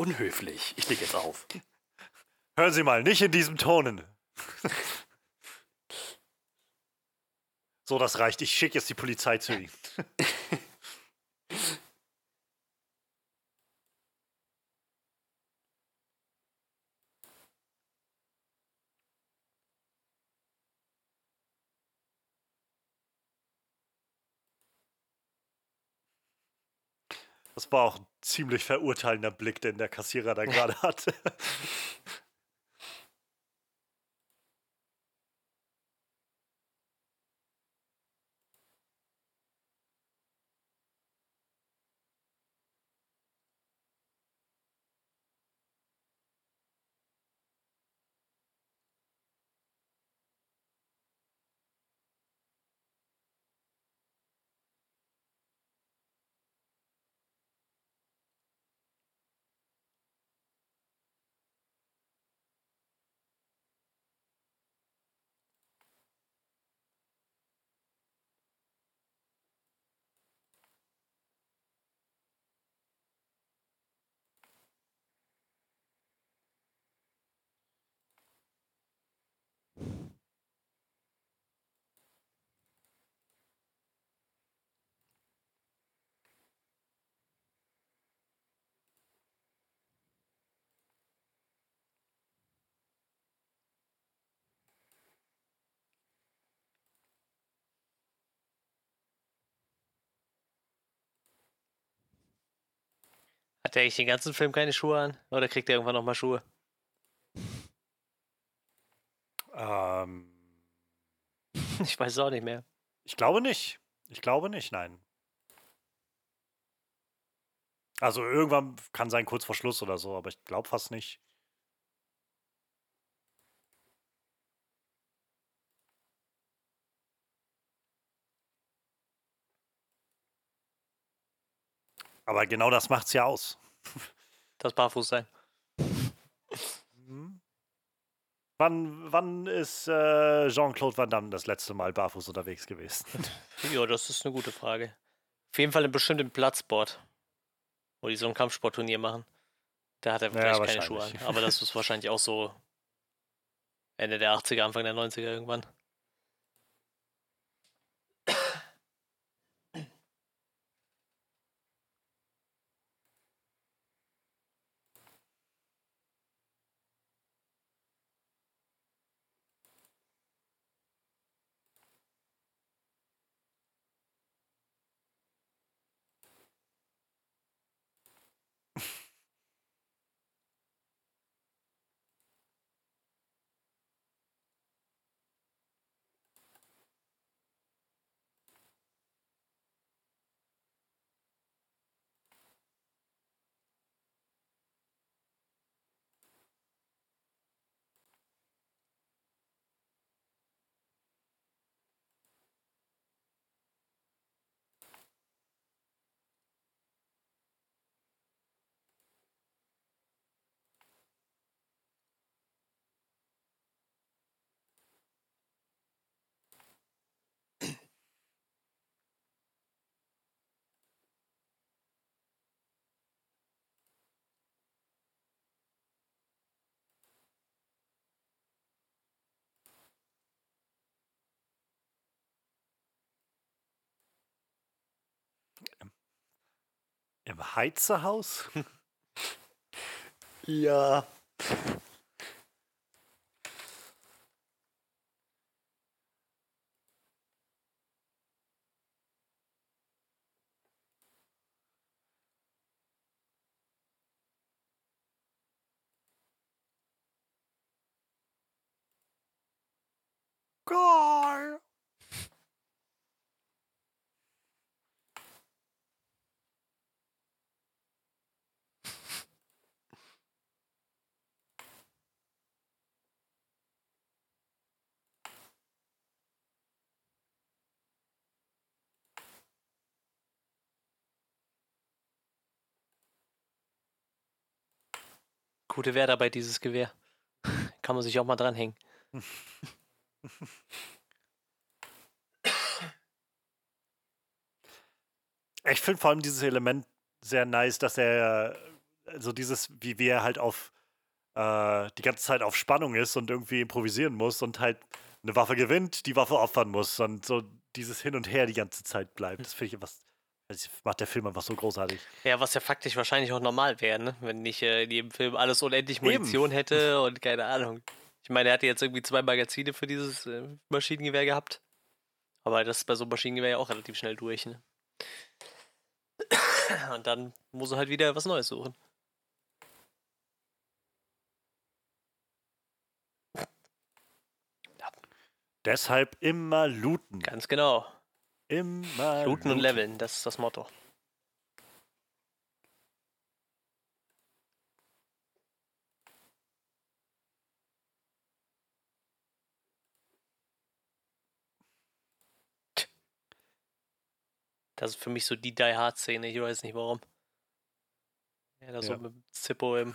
Speaker 3: Unhöflich. Ich leg jetzt auf.
Speaker 1: Hören Sie mal, nicht in diesem Tonen. (laughs) so, das reicht. Ich schicke jetzt die Polizei zu Ihnen. (laughs) Das war auch ein ziemlich verurteilender Blick, den der Kassierer da (laughs) gerade hatte.
Speaker 2: Hat er eigentlich den ganzen Film keine Schuhe an? Oder kriegt er irgendwann nochmal Schuhe?
Speaker 1: ähm, (laughs)
Speaker 2: Ich weiß es auch nicht mehr.
Speaker 1: ich glaube nicht. Ich glaube nicht, nein. Also irgendwann kann sein kurz vor Schluss oder so, aber ich glaube fast nicht. Aber genau das macht's ja aus.
Speaker 2: Das barfuß sein.
Speaker 1: Mhm. Wann, wann ist äh, Jean-Claude Van Damme das letzte Mal barfuß unterwegs gewesen? (laughs)
Speaker 2: Ja, das ist eine gute Frage. Auf jeden Fall bestimmt im Platzsport. Wo die so ein Kampfsportturnier machen. Da hat er
Speaker 1: Ja,
Speaker 2: vielleicht keine Schuhe an. Aber das ist wahrscheinlich auch so Ende der 80er, Anfang der 90er irgendwann.
Speaker 1: Im Heizerhaus?
Speaker 3: Ja.
Speaker 2: Gute Wertarbeit, dieses Gewehr. (laughs) Kann man sich auch mal dranhängen.
Speaker 1: Ich finde vor allem dieses Element sehr nice, dass er so dieses, wie, er halt auf äh, die ganze Zeit auf Spannung ist und irgendwie improvisieren muss und halt eine Waffe gewinnt, die Waffe opfern muss und so dieses Hin und Her die ganze Zeit bleibt. Das finde ich was, das macht der Film einfach so großartig.
Speaker 2: Ja, was ja faktisch wahrscheinlich auch normal wäre, ne? wenn nicht äh, in jedem Film alles unendlich Munition hätte (laughs) und keine Ahnung. Ich meine, er hatte jetzt irgendwie zwei Magazine für dieses äh, Maschinengewehr gehabt. Aber das ist bei so einem Maschinengewehr ja auch relativ schnell durch. Ne? (coughs) Und dann muss er halt wieder was Neues suchen.
Speaker 1: Deshalb immer looten.
Speaker 2: Ganz genau.
Speaker 1: Immer
Speaker 2: Looten und leveln, das ist das Motto. Das ist für mich so die Die Hard Szene, ich weiß nicht warum. Ja, da so
Speaker 1: Ja.
Speaker 2: mit Zippo im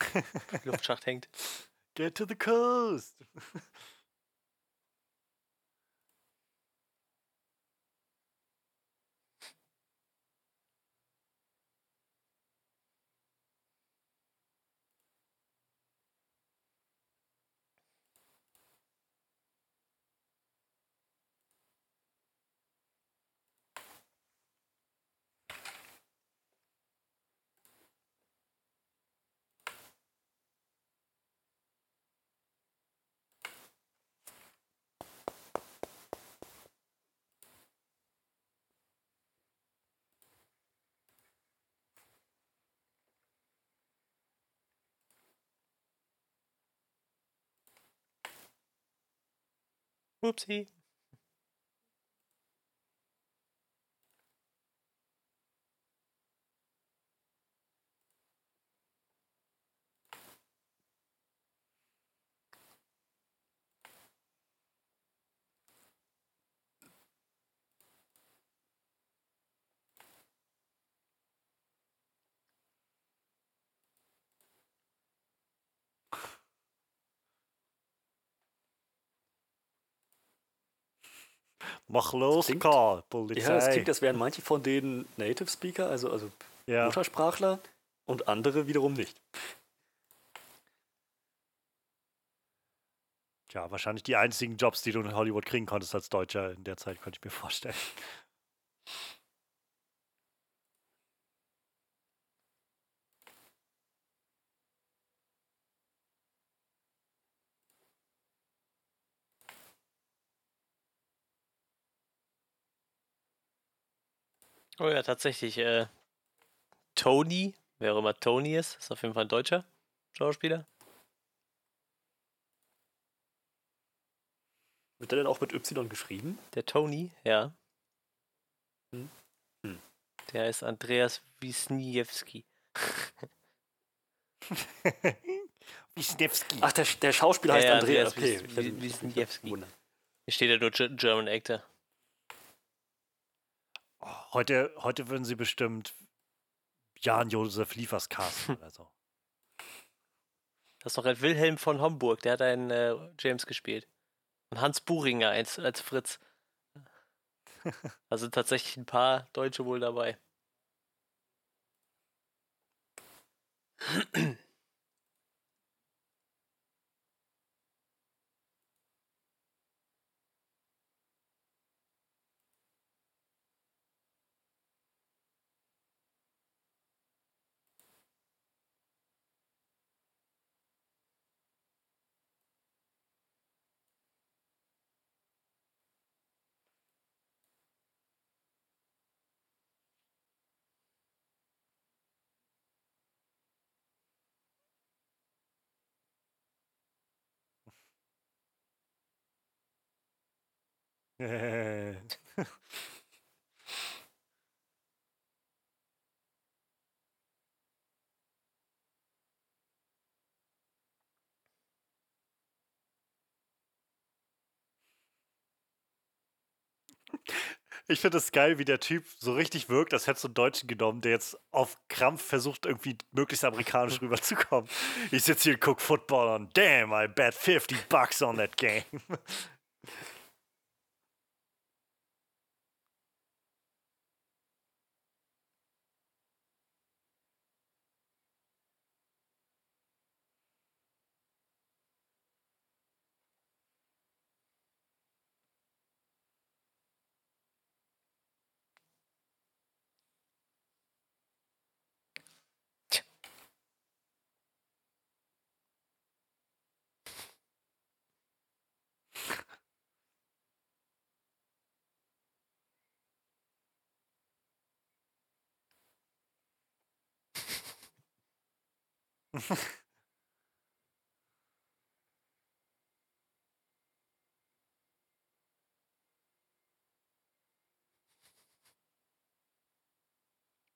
Speaker 2: (laughs) Luftschacht hängt.
Speaker 1: Get to the coast. (laughs)
Speaker 2: Oopsie.
Speaker 1: Mach los,
Speaker 3: klingt-
Speaker 1: Call, Polizei.
Speaker 3: Ja, es klingt, als wären manche von denen Native Speaker, also, also
Speaker 1: ja.
Speaker 3: Muttersprachler, und andere wiederum nicht.
Speaker 1: ja, wahrscheinlich die einzigen Jobs, die du in Hollywood kriegen konntest als Deutscher in der Zeit, könnte ich mir vorstellen.
Speaker 2: Oh ja, tatsächlich. Äh, Tony, wer auch immer Tony ist, ist auf jeden Fall ein deutscher Schauspieler.
Speaker 3: Wird der denn auch mit Y geschrieben?
Speaker 2: Der Tony, ja.
Speaker 3: Hm. Hm.
Speaker 2: Der ist Andreas Wisniewski. (laughs)
Speaker 1: Wisniewski.
Speaker 3: Ach, der, der Schauspieler
Speaker 2: Ja,
Speaker 3: heißt
Speaker 2: ja,
Speaker 3: Andreas.
Speaker 2: Andreas
Speaker 3: Okay,
Speaker 2: Wisniewski. Hier steht ja nur Ge- German Actor.
Speaker 1: Heute, heute würden sie bestimmt Jan-Josef Liefers casten oder so.
Speaker 2: Das ist doch ein Wilhelm von Homburg, der hat einen äh, James gespielt. Und Hans Buchinger als, als Fritz. (laughs) Da sind tatsächlich ein paar Deutsche wohl dabei.
Speaker 1: Ich finde es geil, wie der Typ so richtig wirkt, als hättest du einen Deutschen genommen, der jetzt auf Krampf versucht, irgendwie möglichst amerikanisch rüberzukommen. Ich sitze hier und gucke Football und damn, I bet 50 bucks on that game. (laughs)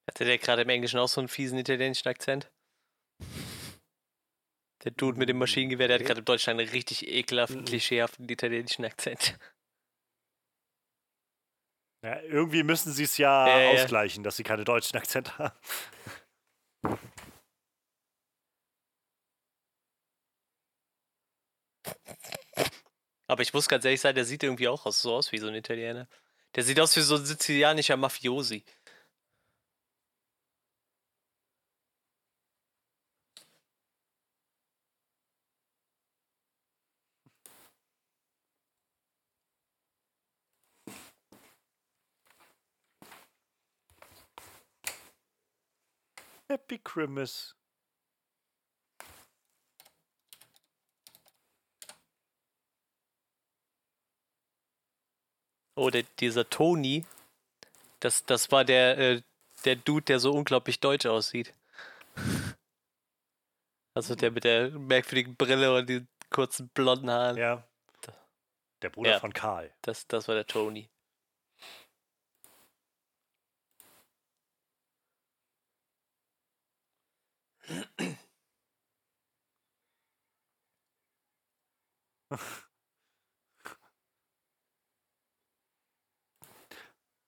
Speaker 2: Hatte der gerade im Englischen auch so einen fiesen italienischen Akzent? Der Dude mit dem Maschinengewehr, der hat gerade im Deutschen einen richtig ekelhaften,
Speaker 3: Mhm.
Speaker 2: klischeehaften italienischen Akzent. (laughs)
Speaker 1: Ja, irgendwie müssen sie es ja,
Speaker 2: Ja, ja.
Speaker 1: ausgleichen, dass sie keine deutschen Akzente haben. (laughs)
Speaker 2: Aber ich muss ganz ehrlich sein, der sieht irgendwie auch aus, so aus wie so ein Italiener. Der sieht aus wie so ein sizilianischer Mafiosi.
Speaker 1: Happy Christmas.
Speaker 2: Oh, der, dieser Tony, das, das war der, äh, der Dude, der so unglaublich deutsch aussieht. Also der mit der merkwürdigen Brille und den kurzen blonden Haaren.
Speaker 1: Ja. Der Bruder
Speaker 2: Ja.
Speaker 1: von Karl.
Speaker 2: Das, das war der Tony. (laughs)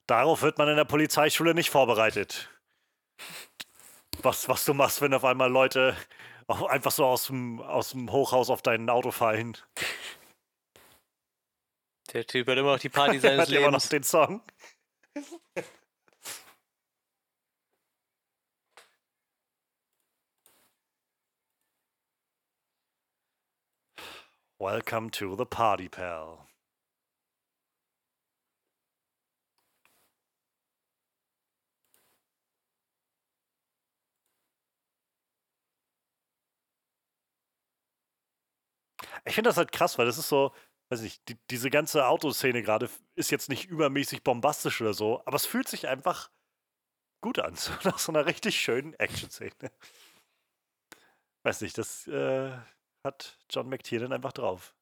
Speaker 1: Darauf wird man in der Polizeischule nicht vorbereitet. Was, was du machst, wenn auf einmal Leute einfach so aus dem, aus dem Hochhaus auf dein Auto fallen.
Speaker 2: Der Typ hat immer noch die (laughs) Party seines
Speaker 1: immer noch
Speaker 2: Lebens.
Speaker 1: den Song. Welcome to the party, pal. Ich finde das halt krass, weil das ist so, weiß nicht, die, diese ganze Autoszene gerade ist jetzt nicht übermäßig bombastisch oder so, aber es fühlt sich einfach gut an, (laughs) so nach so einer richtig schönen Action-Szene. Weiß nicht, das äh, hat John McTiernan einfach drauf.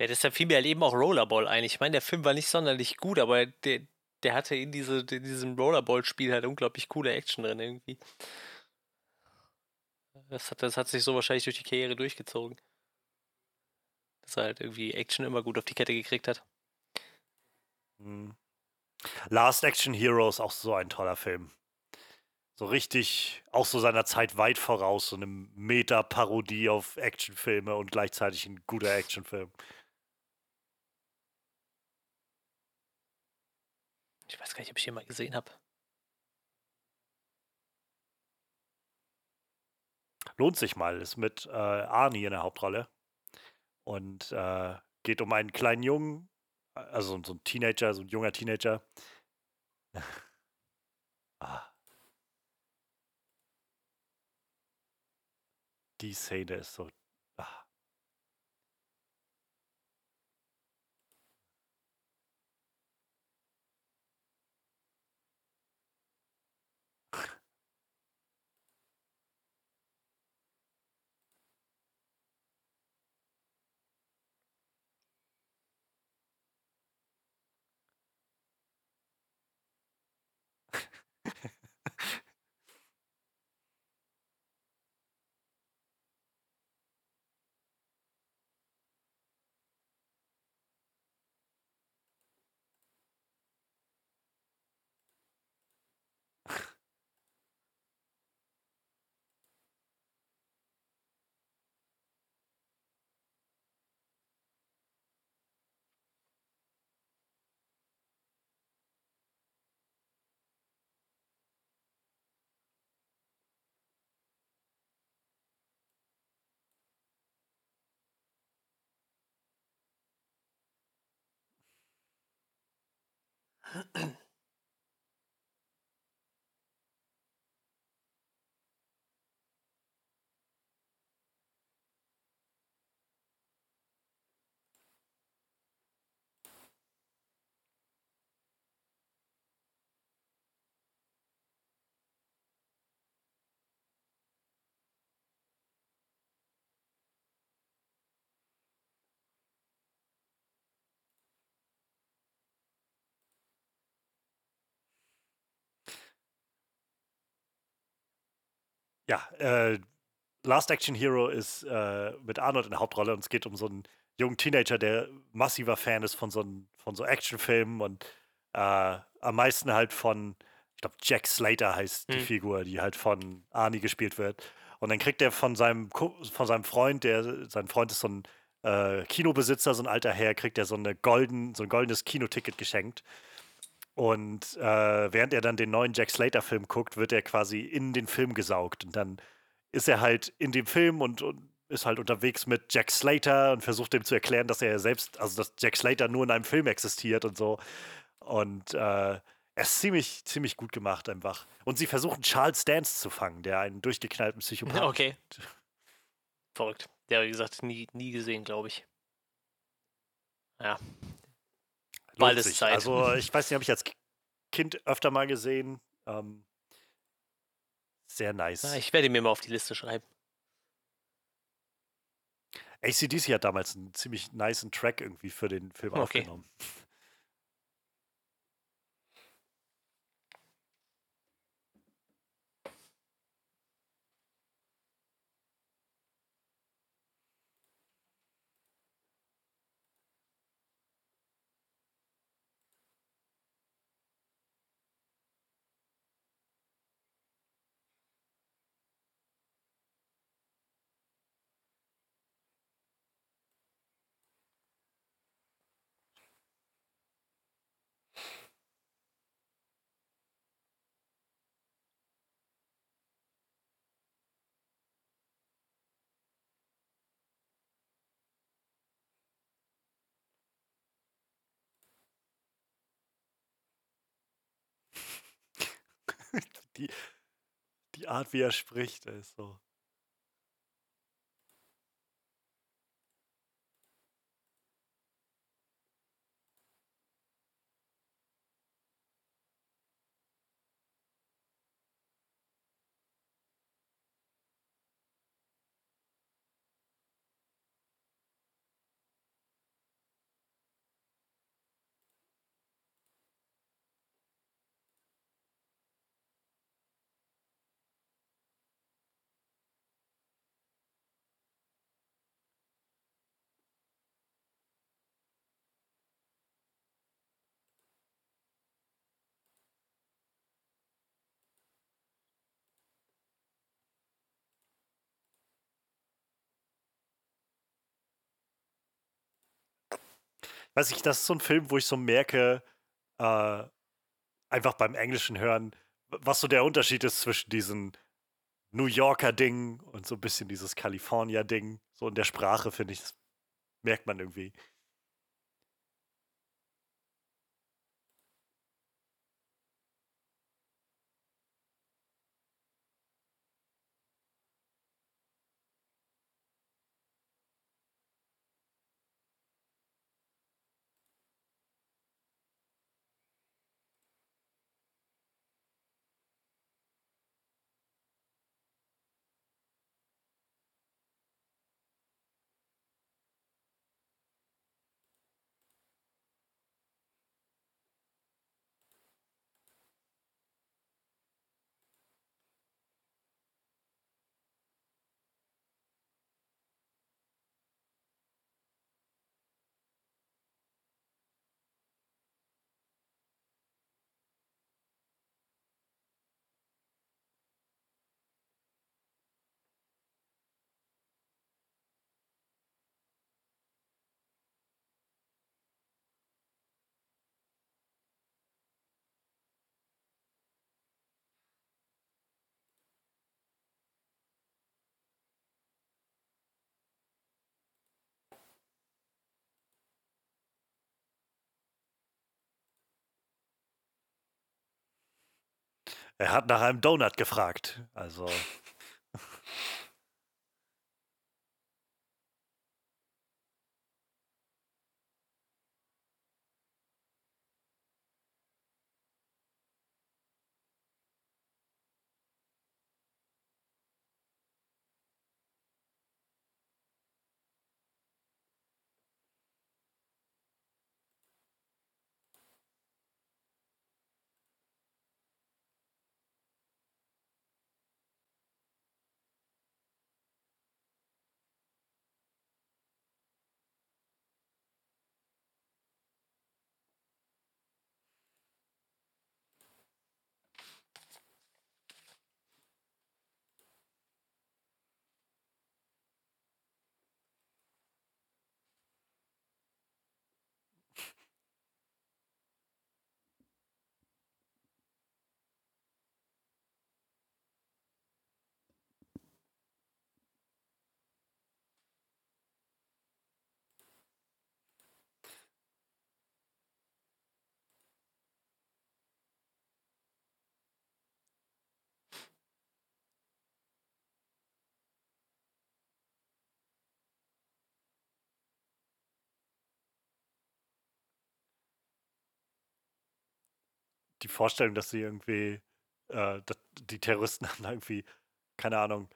Speaker 2: Ja, deshalb fiel mir halt eben auch Rollerball ein. Ich meine, der Film war nicht sonderlich gut, aber der, der hatte in, diese, in diesem Rollerball-Spiel halt unglaublich coole Action drin irgendwie. Das hat, das hat sich so wahrscheinlich durch die Karriere durchgezogen. Dass er halt irgendwie Action immer gut auf die Kette gekriegt hat.
Speaker 1: Hm. Last Action Hero ist auch so ein toller Film. So richtig, auch so seiner Zeit weit voraus, so eine Meta-Parodie auf Actionfilme und gleichzeitig ein guter Actionfilm.
Speaker 2: Ich weiß gar nicht, ob ich den mal gesehen habe.
Speaker 1: Lohnt sich mal, ist mit äh, Arnie in der Hauptrolle. Und äh, geht um einen kleinen Jungen, also so ein Teenager, so ein junger Teenager. (laughs) ah. Die Szene ist so. Ja, äh, Last Action Hero ist äh, mit Arnold in der Hauptrolle und es geht um so einen jungen Teenager, der massiver Fan ist von so, von so Actionfilmen und äh, am meisten halt von, ich glaube, Jack Slater heißt die
Speaker 2: Hm.
Speaker 1: Figur, die halt von Arnie gespielt wird. Und dann kriegt er von seinem, von seinem Freund, der, sein Freund ist so ein äh, Kinobesitzer, so ein alter Herr, kriegt er so, eine golden, so ein goldenes Kinoticket geschenkt. Und äh, während er dann den neuen Jack Slater-Film guckt, wird er quasi in den Film gesaugt. Und dann ist er halt in dem Film und, und ist halt unterwegs mit Jack Slater und versucht dem zu erklären, dass er selbst, also dass Jack Slater nur in einem Film existiert und so. Und äh, er ist ziemlich, ziemlich gut gemacht einfach. Und sie versuchen Charles Dance zu fangen, der einen durchgeknallten Psychopath (laughs)
Speaker 2: Okay. (laughs) Verrückt. Ja, wie gesagt, nie, nie gesehen, glaube ich. Ja. Bald ist. Zeit.
Speaker 1: Also ich weiß nicht, habe ich als Ki- Kind öfter mal gesehen. Ähm, sehr nice.
Speaker 2: Na, ich werde ihn mir mal auf die Liste schreiben.
Speaker 1: ACDC hat damals einen ziemlich niceen Track irgendwie für den Film
Speaker 2: Okay.
Speaker 1: aufgenommen. Die, die Art, wie er spricht, ist so. Weiß ich, das ist so ein Film, wo ich so merke, äh, einfach beim englischen Hören, was so der Unterschied ist zwischen diesem New Yorker Ding und so ein bisschen dieses California Ding. So in der Sprache, finde ich, merkt man irgendwie. Er hat nach einem Donut gefragt. Also. Die Vorstellung, dass sie irgendwie, äh, die Terroristen (laughs) haben irgendwie, keine Ahnung,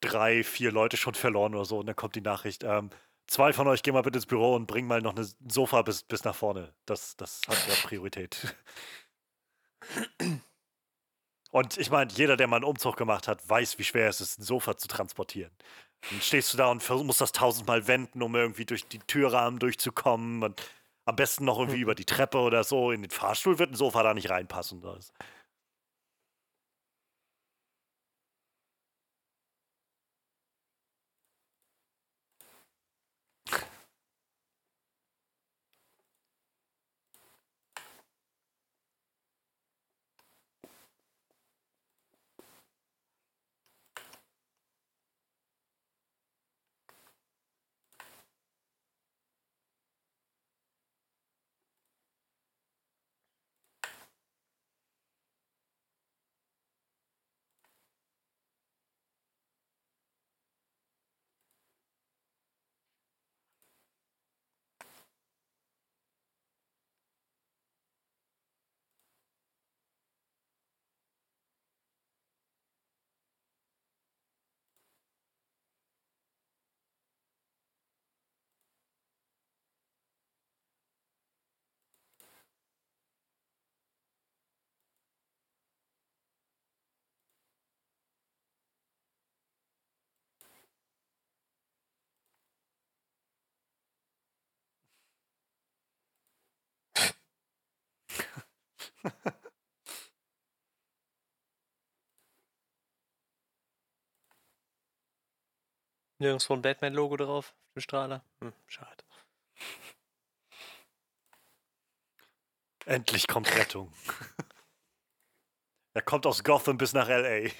Speaker 1: drei, vier Leute schon verloren oder so und dann kommt die Nachricht, ähm, zwei von euch gehen mal bitte ins Büro und bringen mal noch ein Sofa bis, bis nach vorne. Das, das hat ja Priorität. (clears throat) Und ich meine, jeder, der mal einen Umzug gemacht hat, weiß, wie schwer es ist, ein Sofa zu transportieren. Dann stehst du da und musst das tausendmal wenden, um irgendwie durch die Türrahmen durchzukommen. Und am besten noch irgendwie über die Treppe oder so. In den Fahrstuhl wird ein Sofa da nicht reinpassen. Das. (laughs)
Speaker 2: Nirgendwo ein Batman-Logo drauf, auf dem Strahler. Hm, schade. (laughs)
Speaker 1: Endlich kommt Rettung. (laughs) er kommt aus Gotham bis nach L.A.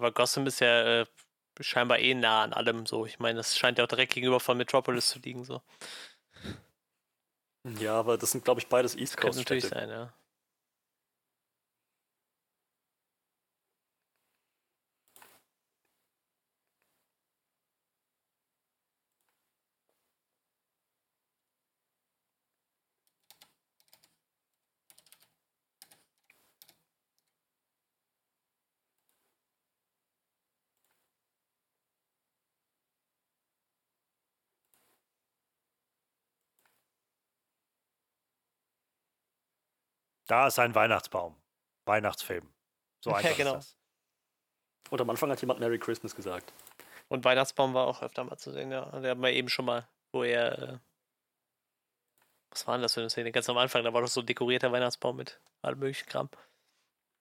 Speaker 2: Aber Gotham ist ja äh, scheinbar eh nah an allem so. Ich meine, das scheint ja auch direkt gegenüber von Metropolis zu liegen so.
Speaker 3: Ja, aber das sind, glaube ich, beides East Coast.
Speaker 2: Könnte natürlich sein, ja.
Speaker 1: Da ist ein Weihnachtsbaum. Weihnachtsfilm. So (laughs) einfach
Speaker 2: ja, genau.
Speaker 1: ist das.
Speaker 3: Und am Anfang hat jemand Merry Christmas gesagt.
Speaker 2: Und Weihnachtsbaum war auch öfter mal zu sehen, ja. Der haben wir eben schon mal, wo er. Äh, was war denn das für eine Szene? Ganz am Anfang, da war doch so ein dekorierter Weihnachtsbaum mit allem möglichen Kram.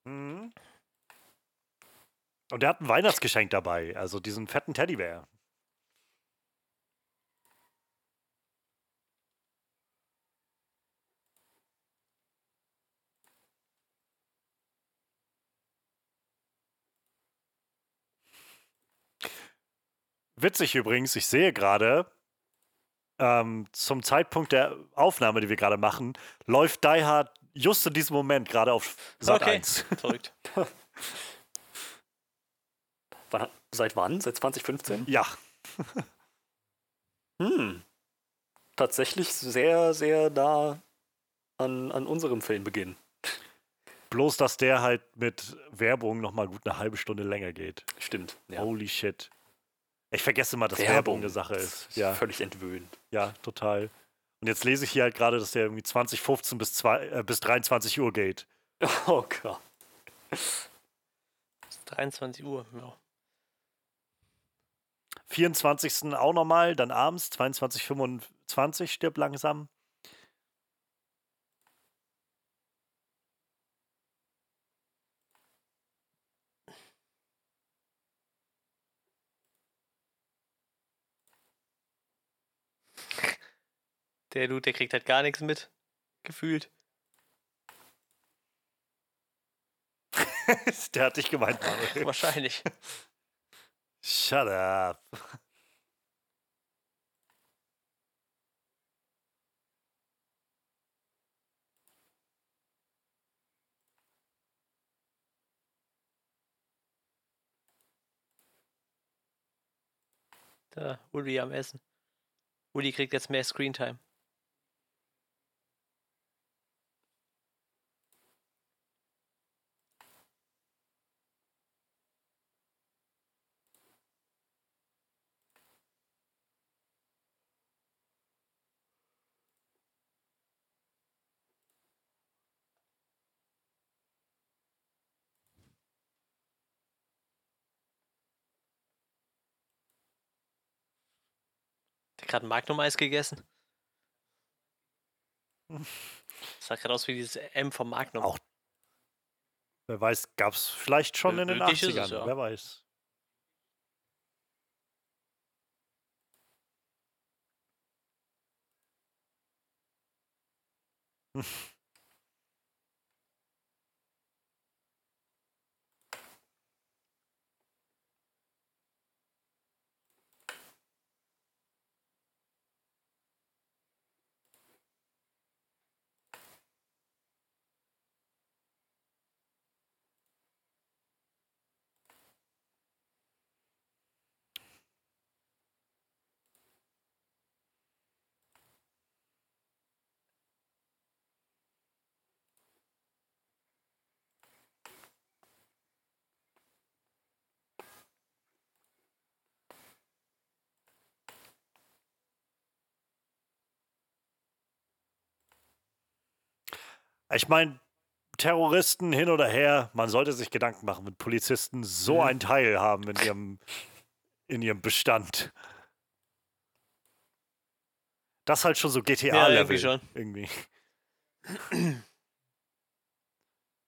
Speaker 1: Mhm. Und er hat ein Weihnachtsgeschenk dabei, also diesen fetten Teddybär. Witzig übrigens, ich sehe gerade, ähm, zum Zeitpunkt der Aufnahme, die wir gerade machen, läuft Die Hard just in diesem Moment gerade auf Sat
Speaker 2: Okay.
Speaker 1: 1. (laughs)
Speaker 2: Verrückt.
Speaker 3: Wann, seit wann? Seit 2015?
Speaker 1: Ja, (laughs)
Speaker 3: Hm. Tatsächlich sehr, sehr nah an, an unserem Filmbeginn.
Speaker 1: bloß dass der halt mit Werbung nochmal gut eine halbe Stunde länger geht.
Speaker 3: Stimmt. Ja.
Speaker 1: Holy shit. Ich vergesse immer, dass Werbung, eine Sache ist. Ja,
Speaker 3: Völlig entwöhnt.
Speaker 1: ja, total. Und jetzt lese ich hier halt gerade, dass der irgendwie 2015 bis, zwei, äh, bis 23 Uhr geht. (laughs)
Speaker 3: Oh Gott.
Speaker 2: 23 Uhr, ja.
Speaker 1: 24. auch nochmal, dann abends, 22.25 stirbt langsam.
Speaker 2: Der Dude, der kriegt halt gar nichts mit. Gefühlt. (laughs)
Speaker 1: der hat dich gemeint, Manuel.
Speaker 2: Wahrscheinlich.
Speaker 1: Shut up.
Speaker 2: Da, Uli am Essen. Uli kriegt jetzt mehr Screentime. Gerade Magnum-Eis gegessen. Das (laughs) sah gerade aus wie dieses M vom Magnum.
Speaker 1: Auch Wer weiß, gab es vielleicht schon
Speaker 2: Mö-
Speaker 1: in den
Speaker 2: möglich ist
Speaker 1: 80ern.
Speaker 2: es, ja.
Speaker 1: Wer weiß. Ich meine, Terroristen hin oder her, man sollte sich Gedanken machen, wenn Polizisten so
Speaker 3: Mhm.
Speaker 1: einen Teil haben in ihrem, in ihrem Bestand. Das ist halt schon so GTA-Level.
Speaker 2: irgendwie schon.
Speaker 1: Irgendwie.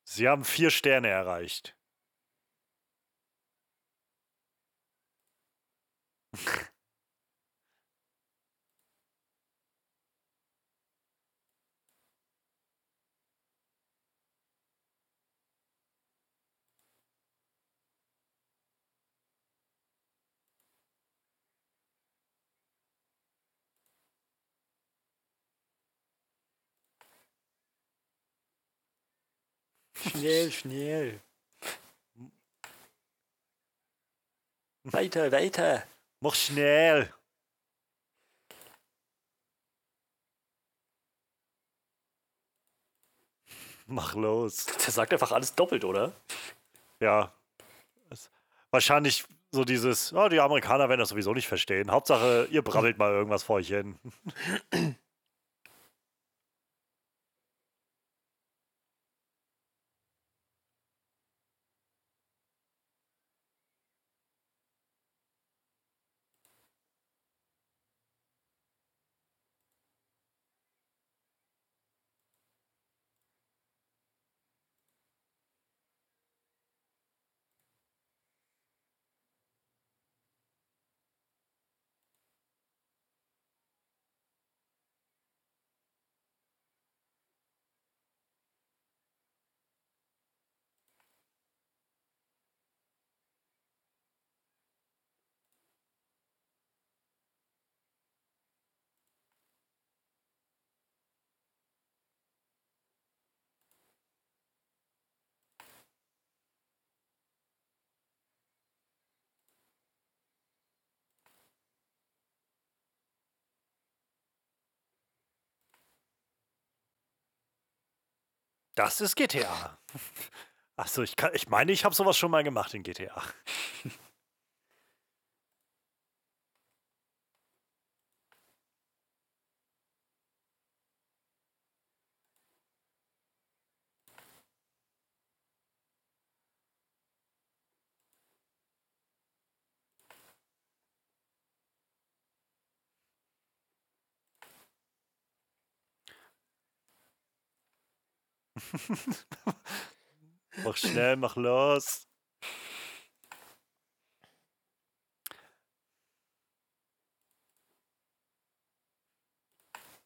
Speaker 1: Sie haben vier Sterne erreicht. (laughs)
Speaker 3: Schnell, schnell. Weiter, weiter.
Speaker 1: Mach schnell. Mach los.
Speaker 3: Der sagt einfach alles doppelt, oder?
Speaker 1: Ja. Wahrscheinlich so dieses, oh, die Amerikaner werden das sowieso nicht verstehen. Hauptsache, ihr brabbelt mal irgendwas vor euch hin. Das ist GTA. Achso, ich, ich meine, ich habe sowas schon mal gemacht in GTA. (laughs) (laughs) Mach schnell, mach los.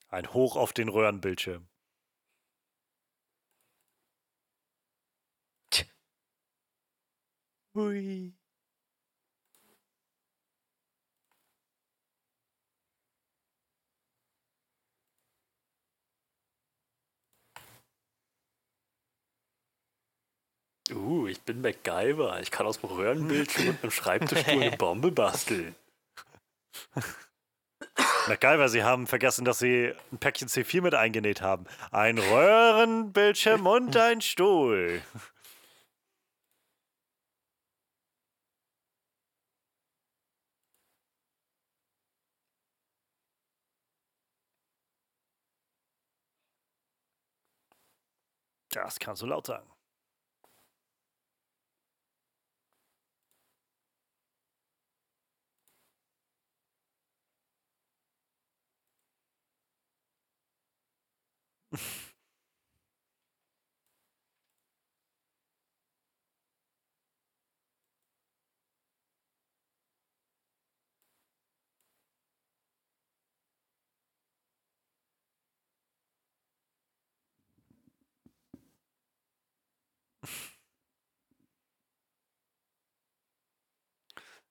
Speaker 1: Ein Hoch auf den Röhrenbildschirm. Hui.
Speaker 3: Uh, ich bin MacGyver. Ich kann aus dem Röhrenbildschirm und einem Schreibtischstuhl eine Bombe basteln. (laughs)
Speaker 1: Weil sie haben vergessen, dass sie ein Päckchen C4 mit eingenäht haben. Ein Röhrenbildschirm (laughs) und ein Stuhl. Das kannst du laut sagen.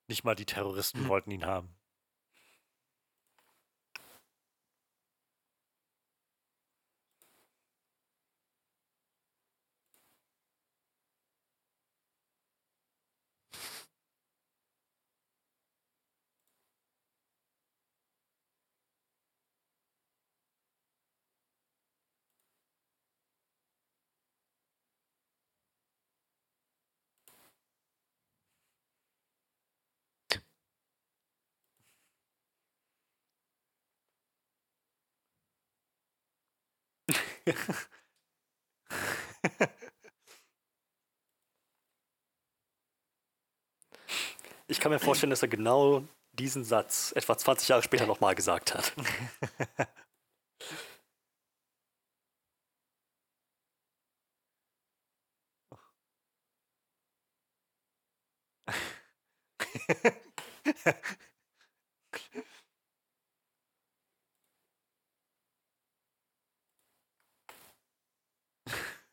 Speaker 1: Nicht mal die Terroristen wollten ihn haben. (laughs)
Speaker 3: Ich kann mir vorstellen, dass er genau diesen Satz etwa 20 Jahre später nochmal gesagt hat. (laughs)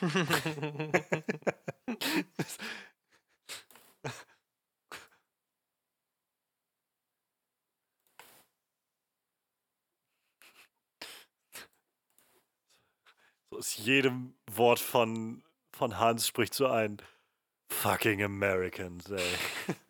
Speaker 3: (laughs) so ist jedem Wort von, von Hans spricht so ein fucking Americans, ey. (laughs)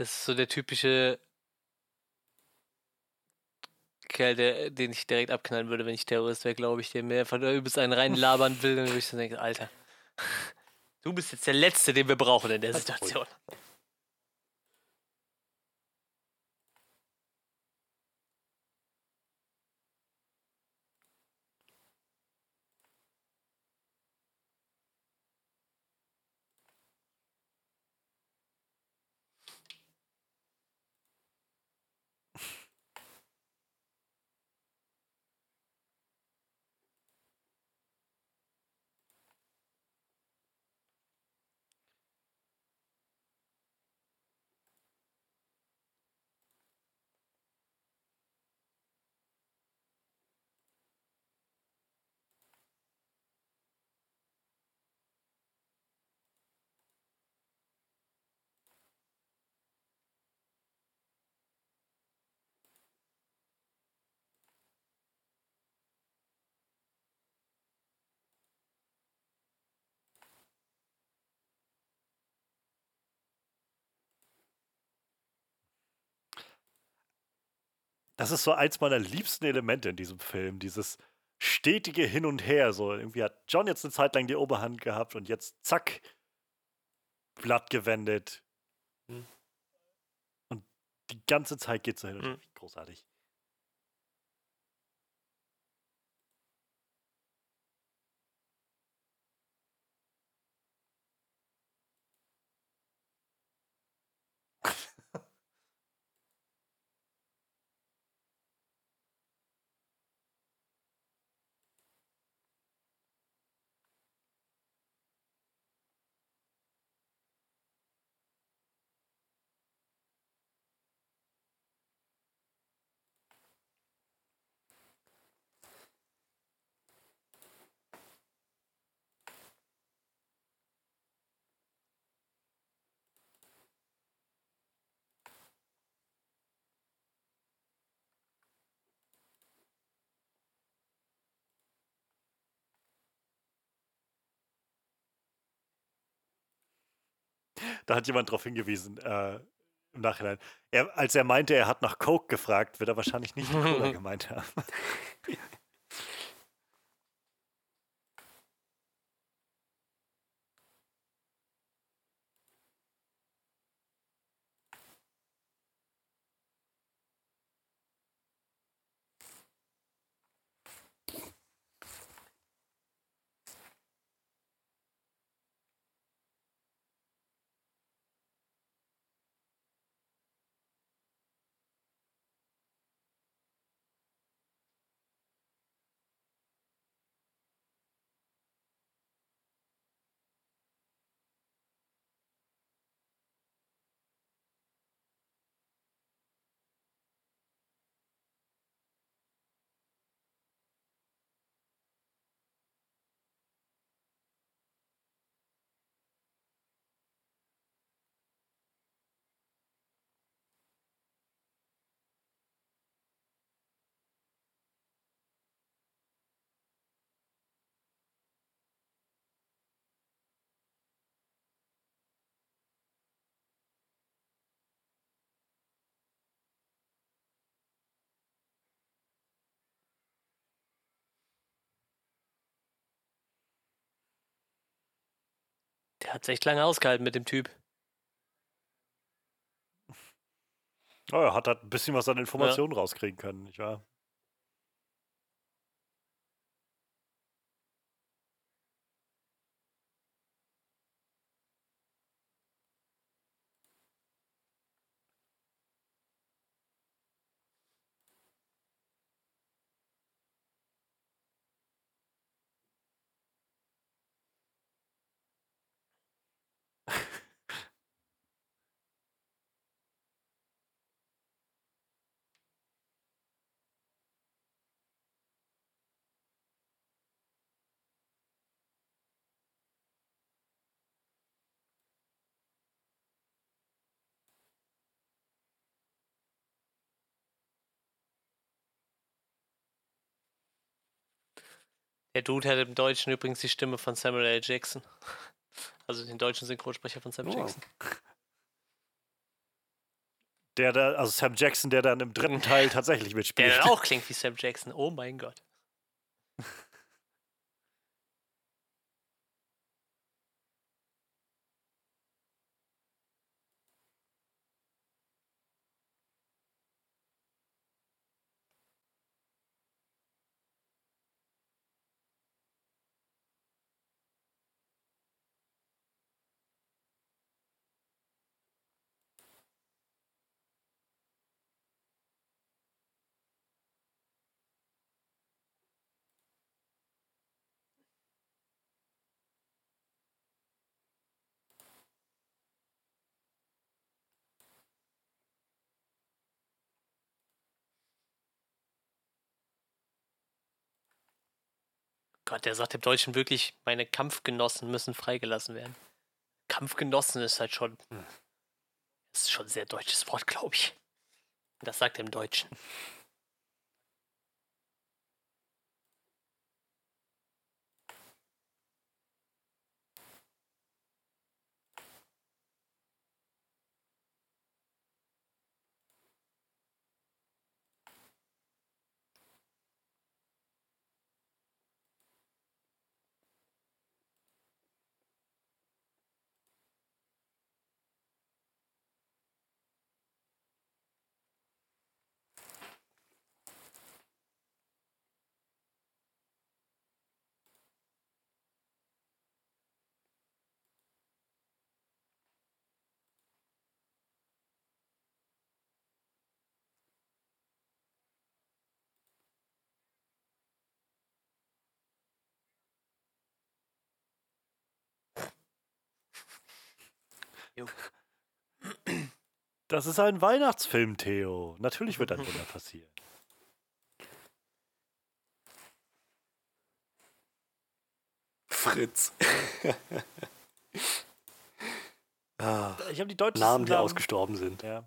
Speaker 2: Das ist so der typische Kerl, der, den ich direkt abknallen würde, wenn ich Terrorist wäre, glaube ich, der mir einfach nur übelst einen reinlabern (laughs) will, dann würde ich so denken, Alter, du bist jetzt der Letzte, den wir brauchen in der Situation.
Speaker 1: Das ist so eins meiner liebsten Elemente in diesem Film, dieses stetige Hin und Her. So irgendwie hat John jetzt eine Zeit lang die Oberhand gehabt und jetzt zack, Blatt gewendet.
Speaker 3: Hm.
Speaker 1: Und die ganze Zeit geht so hin und her.
Speaker 2: Hm.
Speaker 1: Großartig. Da hat jemand darauf hingewiesen, äh, im Nachhinein. Er, als er meinte, er hat nach Coke gefragt, wird er wahrscheinlich nicht Cola (laughs) gemeint haben. (laughs)
Speaker 2: Der hat echt lange ausgehalten mit dem Typ.
Speaker 1: Oh, er hat halt ein bisschen was an Informationen rauskriegen können, nicht wahr?
Speaker 2: Der Dude hat im Deutschen übrigens die Stimme von Samuel L. Jackson. (laughs) Also den deutschen Synchronsprecher von Sam
Speaker 3: Oh.
Speaker 2: Jackson.
Speaker 1: Der da, also Sam Jackson, der dann im dritten Teil tatsächlich
Speaker 2: Der
Speaker 1: mitspielt.
Speaker 2: dann auch klingt wie Sam Jackson. Oh mein Gott. Gott, der sagt im Deutschen wirklich, meine Kampfgenossen müssen freigelassen werden. Kampfgenossen ist halt schon.
Speaker 3: Hm.
Speaker 2: ist schon ein sehr deutsches Wort, glaube ich. Das sagt er im Deutschen. Jo.
Speaker 1: Das ist ein Weihnachtsfilm, Theo. Natürlich wird ein Wunder passieren.
Speaker 3: Fritz. (laughs) ah,
Speaker 1: Ich habe die deutschen
Speaker 3: Namen, die ausgestorben sind.
Speaker 1: Ja.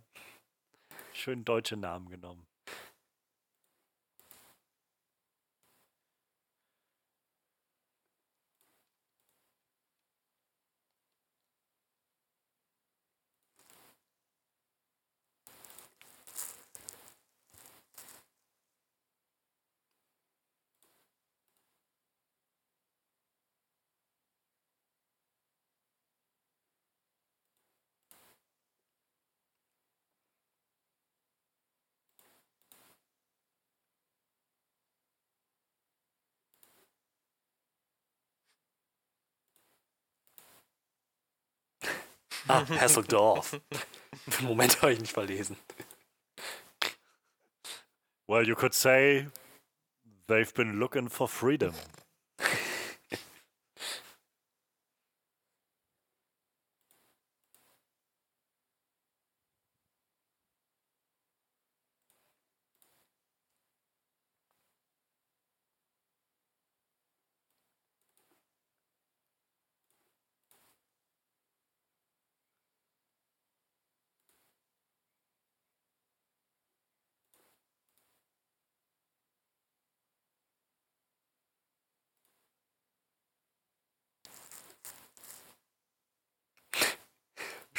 Speaker 1: Schön deutsche Namen genommen.
Speaker 3: Ah, Hasseldorf. Moment habe ich nicht verlesen.
Speaker 1: Well, you could say they've been looking for freedom.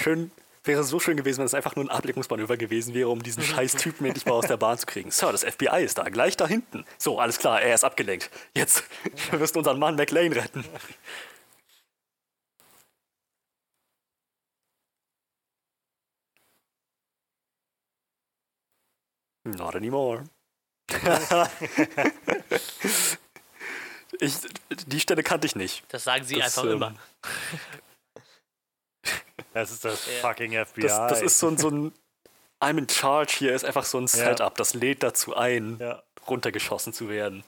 Speaker 3: Schön, wäre so schön gewesen, wenn es einfach nur ein Ablenkungsmanöver gewesen wäre, um diesen scheiß Typen endlich mal aus der Bahn zu kriegen. Sir, das FBI ist da, gleich da hinten. So, alles klar, er ist abgelenkt. Jetzt, (laughs) wir müssen unseren Mann McLean retten. Not anymore. (laughs) ich, die Stelle kannte ich nicht.
Speaker 2: Das sagen sie
Speaker 3: Das,
Speaker 2: einfach
Speaker 3: ähm,
Speaker 2: immer.
Speaker 1: Das ist das
Speaker 2: Ja.
Speaker 1: fucking FBI.
Speaker 3: Das, das ist so ein, so ein I'm in charge hier, ist einfach so ein Setup, das lädt dazu ein,
Speaker 1: ja.
Speaker 3: runtergeschossen zu werden.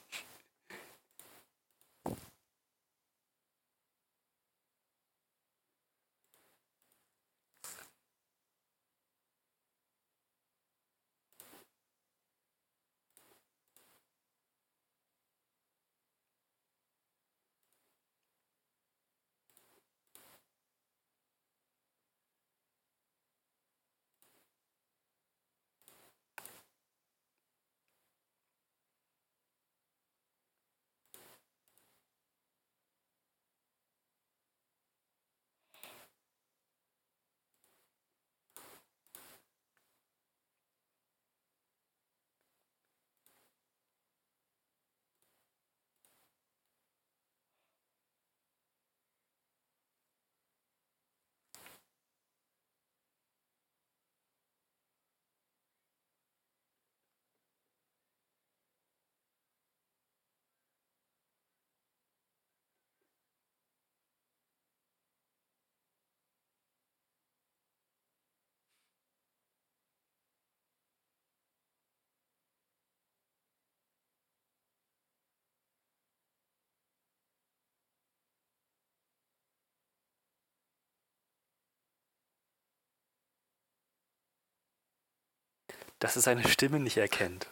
Speaker 3: Dass es seine Stimme nicht erkennt.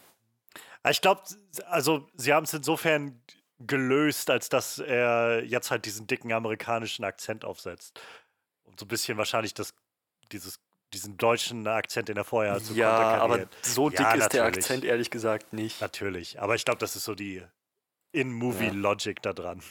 Speaker 1: Ich glaube, also sie haben es insofern gelöst, als dass er jetzt halt diesen dicken amerikanischen Akzent aufsetzt. Und so ein bisschen wahrscheinlich das, dieses, diesen deutschen Akzent, den er vorher zu
Speaker 3: ja, aber so dick
Speaker 1: Ja,
Speaker 3: ist der
Speaker 1: natürlich.
Speaker 3: Akzent ehrlich gesagt nicht.
Speaker 1: Natürlich. Aber ich glaube, das ist so die In-Movie-Logic da dran.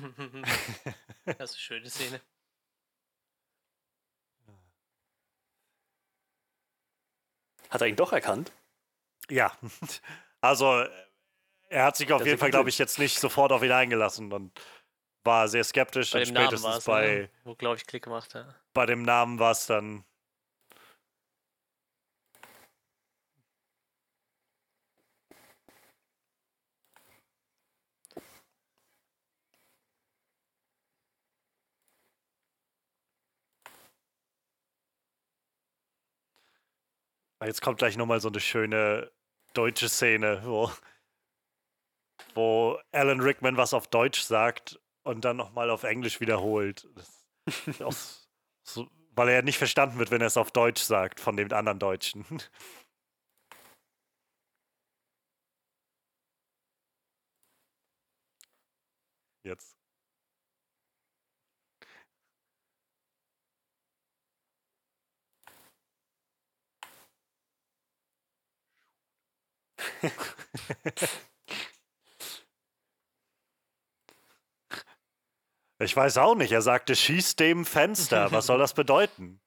Speaker 1: (laughs)
Speaker 2: das ist eine schöne Szene.
Speaker 3: Hat er ihn doch erkannt?
Speaker 1: Ja. Also, er hat sich auf
Speaker 3: Das
Speaker 1: jeden Fall, glaube ich, jetzt nicht sofort auf ihn eingelassen und war sehr skeptisch.
Speaker 2: Bei
Speaker 1: und
Speaker 2: dem Namen
Speaker 1: spätestens
Speaker 2: war es,
Speaker 1: bei,
Speaker 2: ne? wo, glaube ich, Klick gemacht hat.
Speaker 1: bei dem Namen war es dann. Jetzt kommt gleich nochmal so eine schöne deutsche Szene, wo, wo Alan Rickman was auf Deutsch sagt und dann nochmal auf Englisch wiederholt. Auch (laughs) so, weil er nicht verstanden wird, wenn er es auf Deutsch sagt von dem anderen Deutschen. (laughs) Jetzt. (laughs) Ich weiß auch nicht. Er sagte, schieß dem Fenster. Was soll das bedeuten?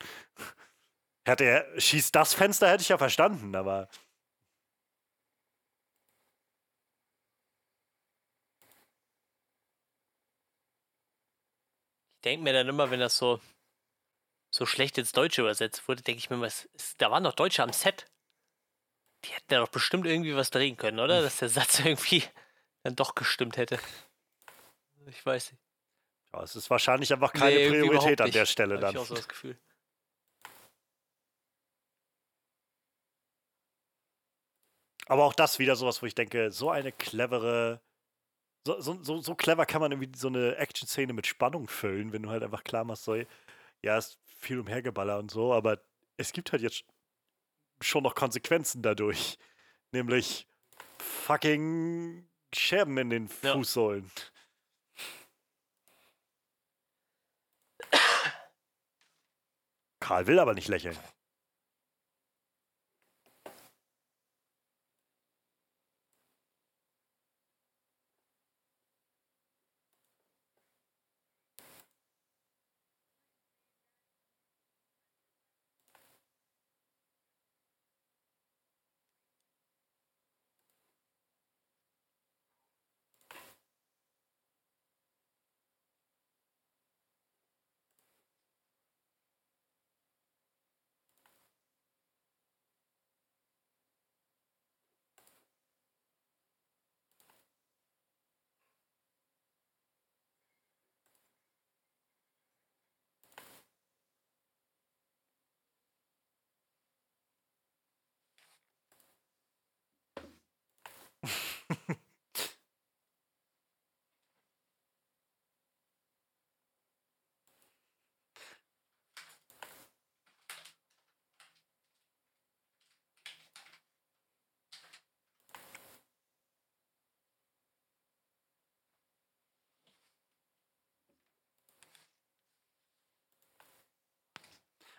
Speaker 1: Hätte er, schieß das Fenster, hätte ich ja verstanden, aber.
Speaker 2: Ich denke mir dann immer, wenn das so, so schlecht ins Deutsche übersetzt wurde, denke ich mir, was ist, da waren doch Deutsche am Set. Die hätten da doch bestimmt irgendwie was drehen können, oder? Dass der Satz (laughs) irgendwie dann doch gestimmt hätte. Ich weiß nicht.
Speaker 1: Ja, es ist wahrscheinlich einfach keine
Speaker 2: Nee,
Speaker 1: Priorität an der Stelle
Speaker 2: Hab
Speaker 1: dann.
Speaker 2: Ich auch so das Gefühl.
Speaker 1: Aber auch das wieder sowas, wo ich denke, so eine clevere. So, so, so, so clever kann man irgendwie so eine Action-Szene mit Spannung füllen, wenn du halt einfach klar machst, so, ja, es ist viel umhergeballer und so, aber es gibt halt jetzt schon noch Konsequenzen dadurch. Nämlich fucking Scherben in den
Speaker 2: Ja.
Speaker 1: Fußsohlen. Karl will aber nicht lächeln.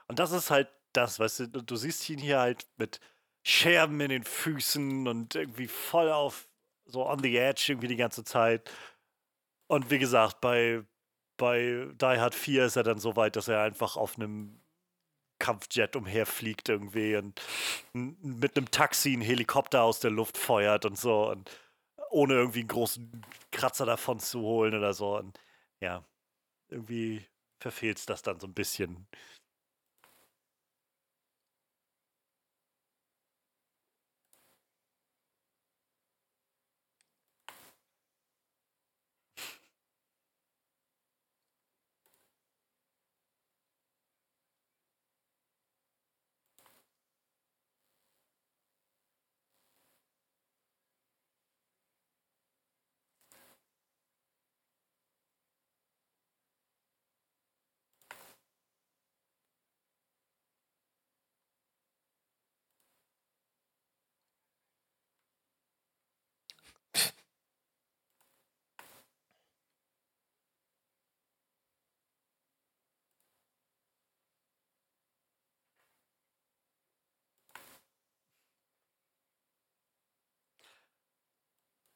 Speaker 1: Und das ist halt das, weißt du, du, siehst ihn hier halt mit Scherben in den Füßen und irgendwie voll auf, so on the edge irgendwie die ganze Zeit. Und wie gesagt, bei, bei Die Hard 4 ist er dann so weit, dass er einfach auf einem Kampfjet umherfliegt irgendwie und mit einem Taxi einen Helikopter aus der Luft feuert und so und ohne irgendwie einen großen Kratzer davon zu holen oder so. Und ja, irgendwie verfehlt es das dann so ein bisschen.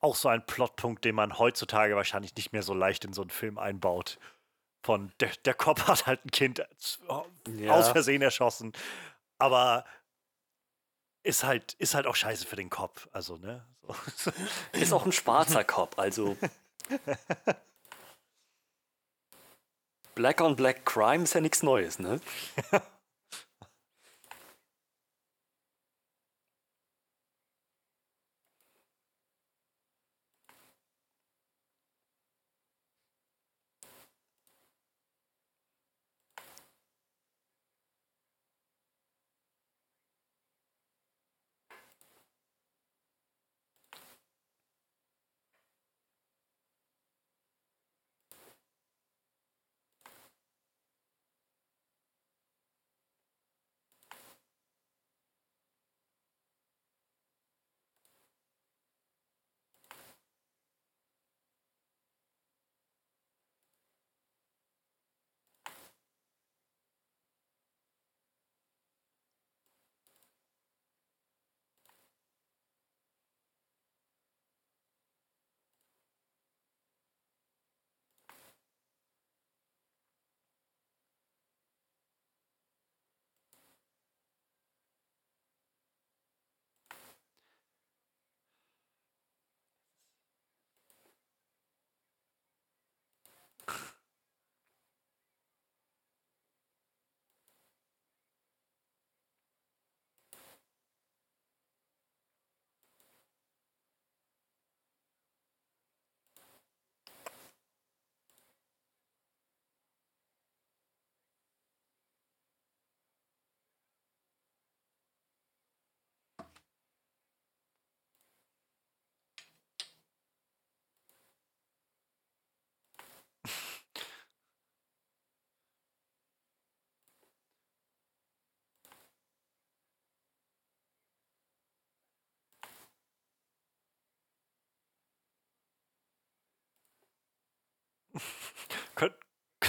Speaker 1: Auch so ein Plotpunkt, den man heutzutage wahrscheinlich nicht mehr so leicht in so einen Film einbaut. Von der, der Cop hat halt ein Kind
Speaker 3: Ja.
Speaker 1: aus Versehen erschossen. Aber ist halt, ist halt auch scheiße für den Cop. Also, ne? So. (laughs)
Speaker 3: Ist auch ein schwarzer Cop, also. (laughs) Black on Black Crime ist ja nichts Neues, ne? (laughs)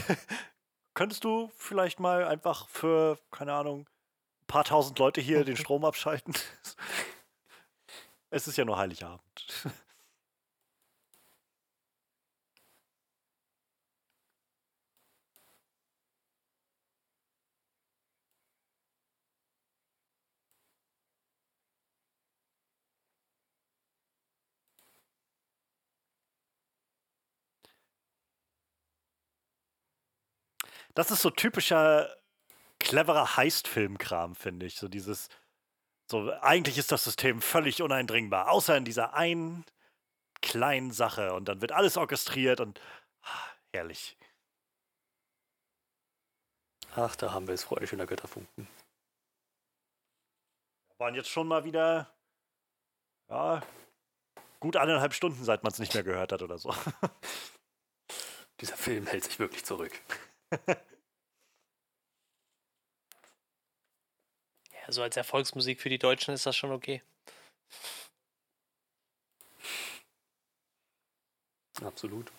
Speaker 3: (laughs)
Speaker 1: könntest du vielleicht mal einfach für, keine Ahnung, ein paar tausend Leute hier den Strom abschalten? (laughs) Es ist ja nur Heiligabend. Das ist so typischer cleverer Heist-Film-Kram, finde ich. So dieses, so eigentlich ist das System völlig uneindringbar, außer in dieser einen kleinen Sache und dann wird alles orchestriert und ah, herrlich.
Speaker 3: Ach, da haben wir es, Freude schöner Götterfunken.
Speaker 1: Waren jetzt schon mal wieder, ja, gut eineinhalb Stunden, seit man es nicht mehr gehört hat oder so. (laughs)
Speaker 3: Dieser Film hält sich wirklich zurück. (laughs)
Speaker 2: Ja, so als Erfolgsmusik für die Deutschen ist das schon okay.
Speaker 3: Absolut.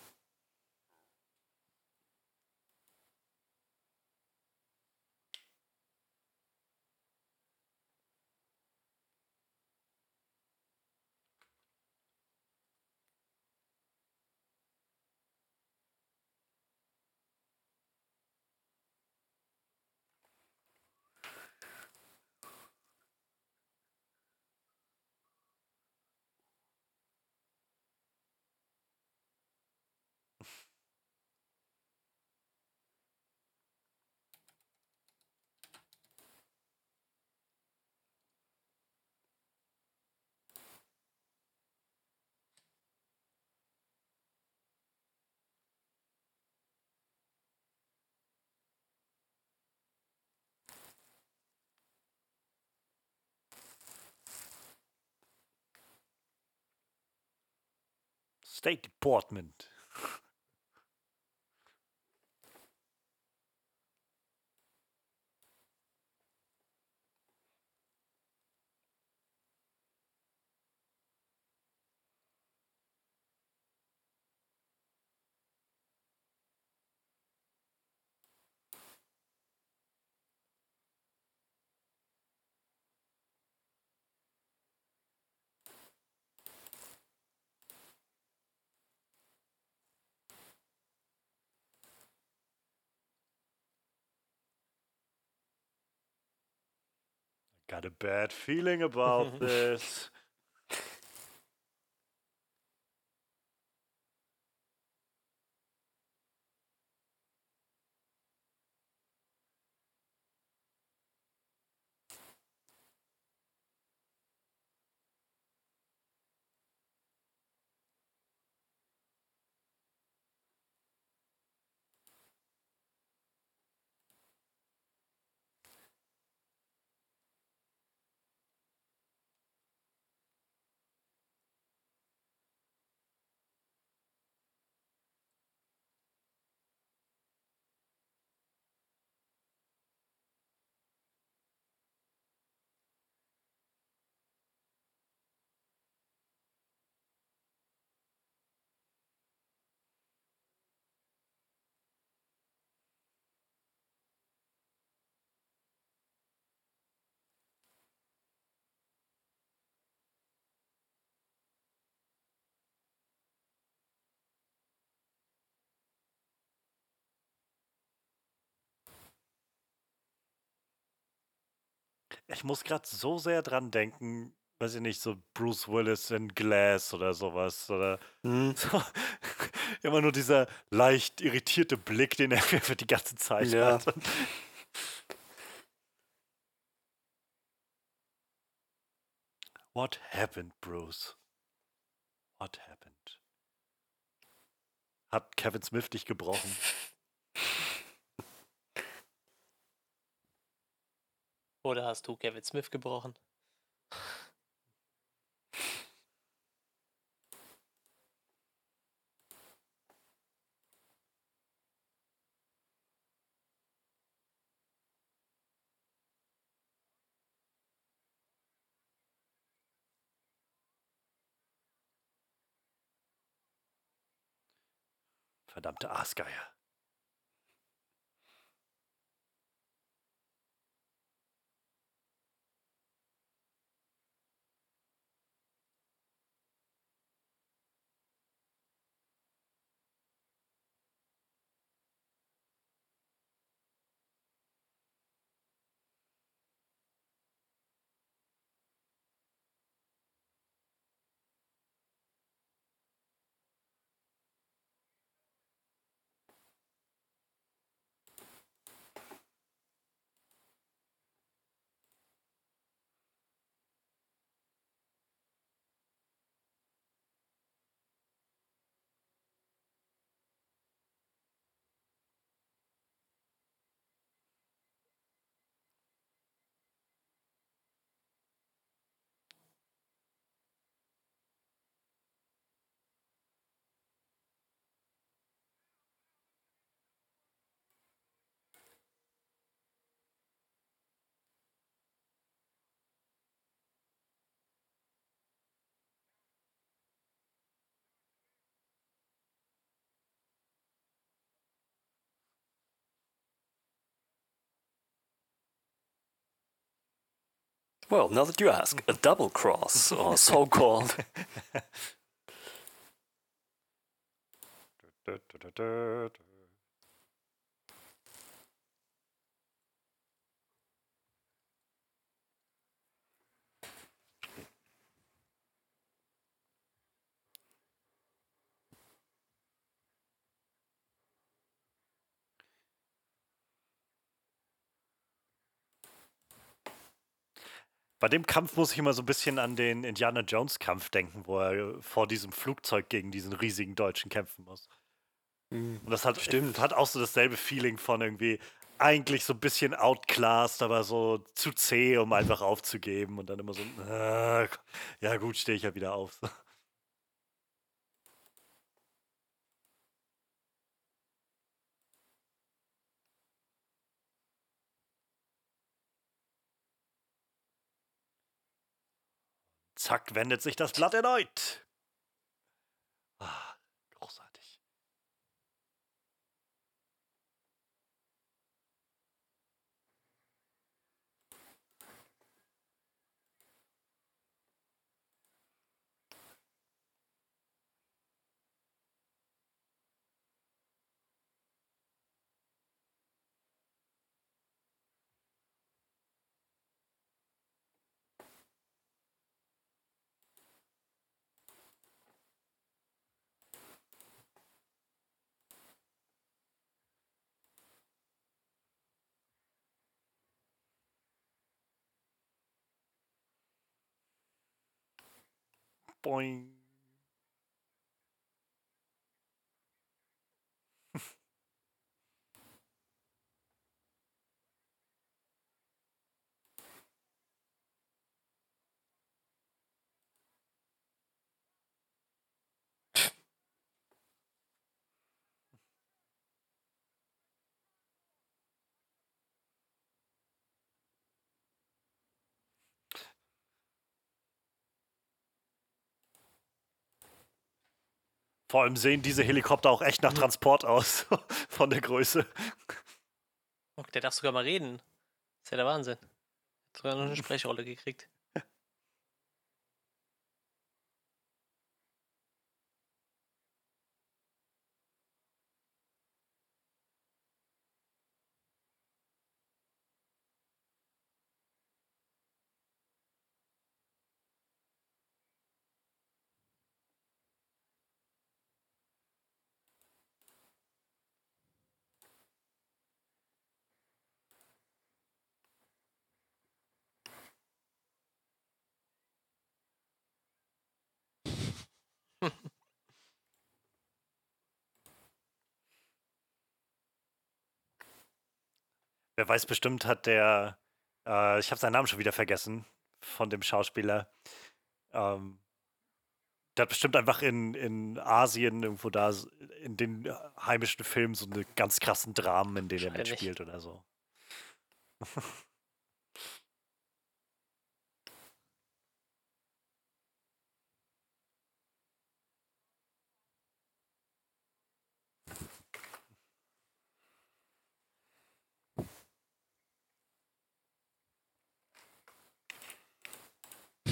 Speaker 1: State Department. Got a bad feeling about (laughs) this. Ich muss gerade so sehr dran denken, weiß ich nicht, so Bruce Willis in Glass oder sowas. Oder
Speaker 3: Hm.
Speaker 1: so. (laughs) Immer nur dieser leicht irritierte Blick, den er (laughs) für die ganze Zeit
Speaker 3: Ja.
Speaker 1: hat. What happened, Bruce? What happened? Hat Kevin Smith dich gebrochen? (laughs)
Speaker 2: Oder hast du Kevin Smith gebrochen?
Speaker 1: Verdammte Aasgeier.
Speaker 3: Well, now that you ask, a double cross, or (laughs) so called.
Speaker 1: Bei dem Kampf muss ich immer so ein bisschen an den Indiana Jones Kampf denken, wo er vor diesem Flugzeug gegen diesen riesigen Deutschen kämpfen muss. Und das hat,
Speaker 3: Stimmt.
Speaker 1: hat auch so dasselbe Feeling von irgendwie eigentlich so ein bisschen outclassed, aber so zu zäh, um einfach aufzugeben und dann immer so, äh, ja gut, stehe ich ja wieder auf. Zack, wendet sich das Blatt erneut. Boing. Vor allem sehen diese Helikopter auch echt nach Transport aus, (laughs) von der Größe.
Speaker 2: Oh, der darf sogar mal reden. Das ist ja der Wahnsinn. Hat sogar noch eine Sprechrolle gekriegt.
Speaker 1: Wer weiß, bestimmt hat der, äh, ich habe seinen Namen schon wieder vergessen, von dem Schauspieler. Ähm, der hat bestimmt einfach in, in Asien irgendwo da in den heimischen Filmen so eine ganz krassen Dramen, in denen er mitspielt oder so. (laughs)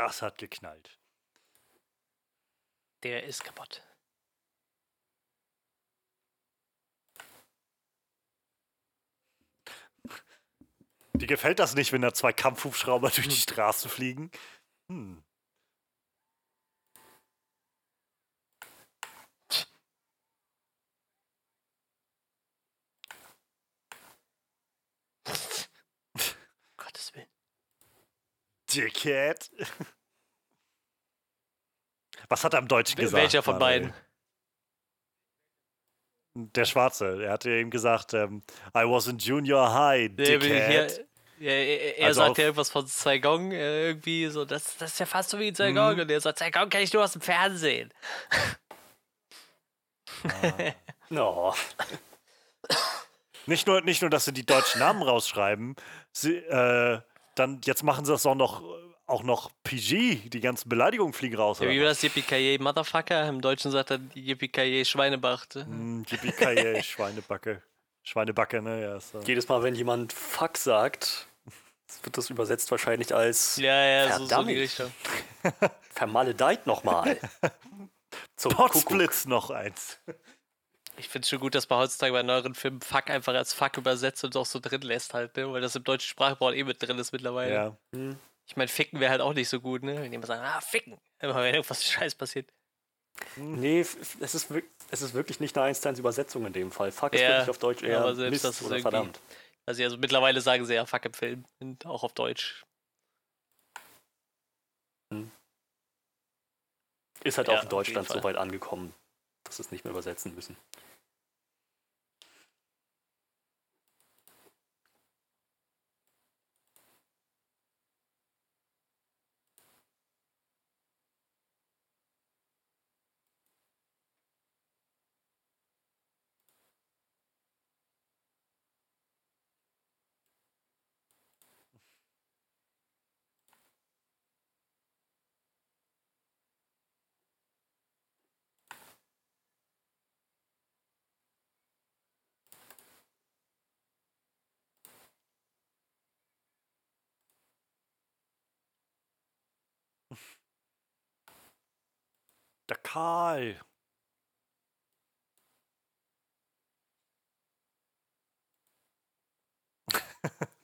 Speaker 1: Das hat geknallt.
Speaker 2: Der ist kaputt.
Speaker 1: Dir gefällt das nicht, wenn da zwei Kampfhubschrauber (laughs) durch die Straße fliegen? Hm. Dickhead. (laughs) Was hat er im Deutschen
Speaker 2: Wel-
Speaker 1: gesagt?
Speaker 2: Welcher von beiden?
Speaker 1: Der Schwarze. Er hatte eben gesagt, ähm, I was in Junior High, Dickhead.
Speaker 2: ja, er er
Speaker 1: Also
Speaker 2: sagt ja irgendwas von Saigon, äh, irgendwie so, das, das ist ja fast so wie in Saigon.
Speaker 1: Mhm.
Speaker 2: Und er sagt, Saigon kenne ich nur aus dem Fernsehen. (laughs)
Speaker 3: No.
Speaker 1: Nicht nur, nicht nur, dass sie die deutschen Namen rausschreiben, sie, äh, dann jetzt machen sie das auch noch, auch noch PG. Die ganzen Beleidigungen fliegen raus.
Speaker 2: Ja, wie war das Yippie Motherfucker? Im Deutschen sagt er Yippie Schweinebach.
Speaker 1: Hm, Yippie (laughs) Schweinebacke. Schweinebacke, ne? Ja, so.
Speaker 3: Jedes Mal, wenn jemand Fuck sagt, wird das übersetzt wahrscheinlich als
Speaker 2: Ja, ja, so, so
Speaker 3: Verdammt.
Speaker 2: die Richtung.
Speaker 3: vermaledeit nochmal. (laughs)
Speaker 1: Potsblitz noch eins.
Speaker 2: Ich finde es schon gut, dass man heutzutage bei neueren Filmen Fuck einfach als Fuck übersetzt und auch so drin lässt halt, ne? Weil das im deutschen Sprachgebrauch eh mit drin ist mittlerweile.
Speaker 1: Ja.
Speaker 2: Ich meine, ficken wäre halt auch nicht so gut, ne? Wenn die immer sagen, ah, ficken. Immer wenn irgendwas (laughs) Scheiß passiert.
Speaker 3: Nee, f- f- es ist, es ist wirklich nicht eine 1 zu 1 Übersetzung in dem Fall. Fuck ist
Speaker 2: Ja,
Speaker 3: wirklich auf Deutsch eher
Speaker 2: aber selbst
Speaker 3: Mist
Speaker 2: das ist
Speaker 3: oder verdammt.
Speaker 2: Also, also mittlerweile sagen sie ja Fuck im Film. Und auch auf Deutsch.
Speaker 3: Ist halt
Speaker 2: Ja,
Speaker 3: auch in Deutschland so weit angekommen, dass sie es nicht mehr übersetzen müssen.
Speaker 1: Der Karl. (laughs)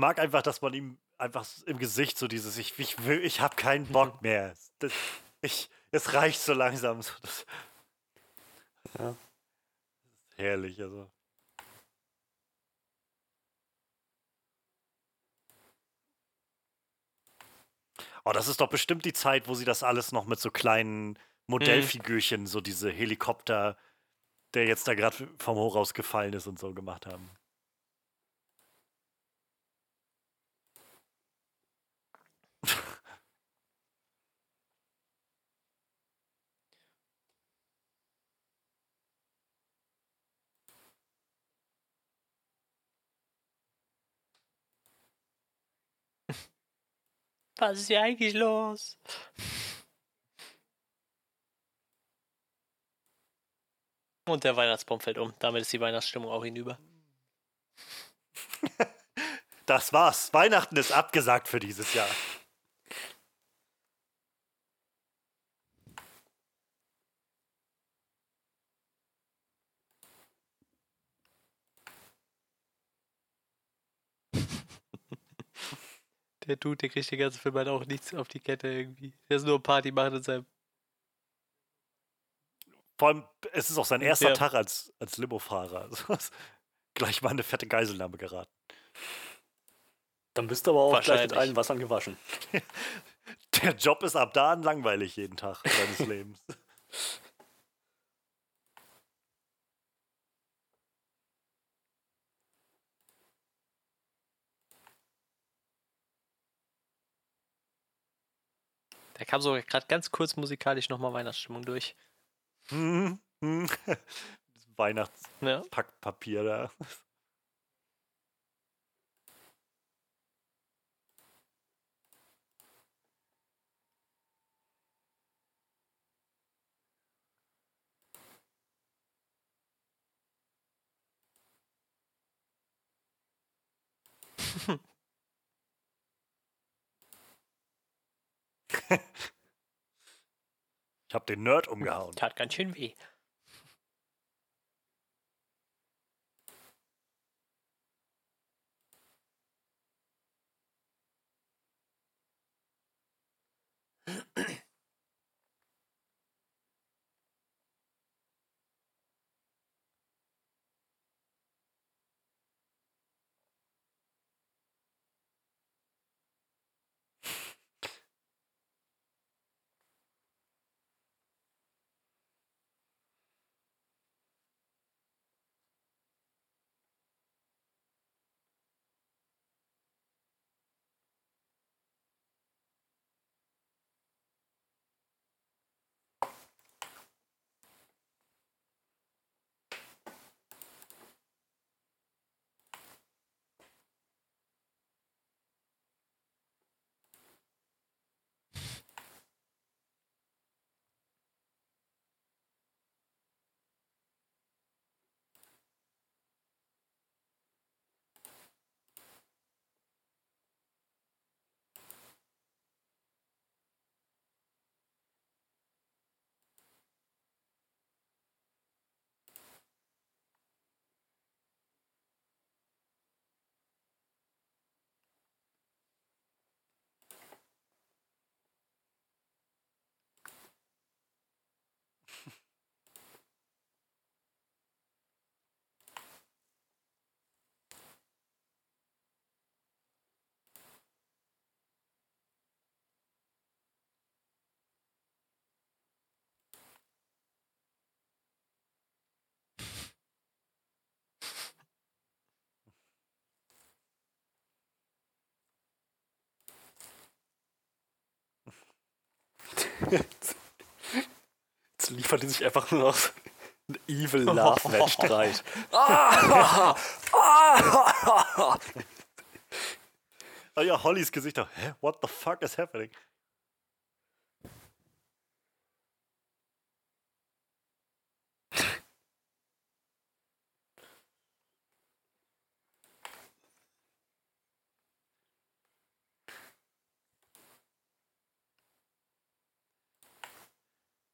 Speaker 1: mag einfach, dass man ihm einfach im Gesicht so dieses, ich, ich will, ich habe keinen Bock mehr. Das, ich, es reicht so langsam. So, das,
Speaker 3: Ja.
Speaker 1: das ist herrlich, also. Oh, das ist doch bestimmt die Zeit, wo sie das alles noch mit so kleinen Modellfigürchen, so diese Helikopter, der jetzt da gerade vom Hochhaus gefallen ist und so gemacht haben.
Speaker 2: Was ist hier eigentlich los? Und der Weihnachtsbaum fällt um. Damit ist die Weihnachtsstimmung auch hinüber. (laughs)
Speaker 1: Das war's. Weihnachten ist abgesagt für dieses Jahr.
Speaker 2: Der Dude, der kriegt den ganzen Film halt auch nichts auf die Kette irgendwie. Der ist nur Party machen in seinem.
Speaker 1: Vor allem, es ist auch sein erster
Speaker 2: Ja.
Speaker 1: Tag als, als Limo-Fahrer. (laughs) Also, gleich mal eine fette Geiselnahme geraten.
Speaker 3: Dann bist du aber auch gleich mit allen Wassern gewaschen. (laughs)
Speaker 1: Der Job ist ab da an langweilig jeden Tag seines Lebens. (laughs)
Speaker 2: Da kam sogar gerade ganz kurz musikalisch nochmal Weihnachtsstimmung durch. (laughs)
Speaker 1: Weihnachtspackpapier da. (laughs) ich habe den Nerd umgehauen.
Speaker 2: Tat ganz schön weh.
Speaker 3: Jetzt liefert die sich einfach nur noch ein Evil (laughs) Love-Wettstreit. Ah!
Speaker 1: Oh ja, Hollys Gesicht auch. Hä? What the fuck is happening?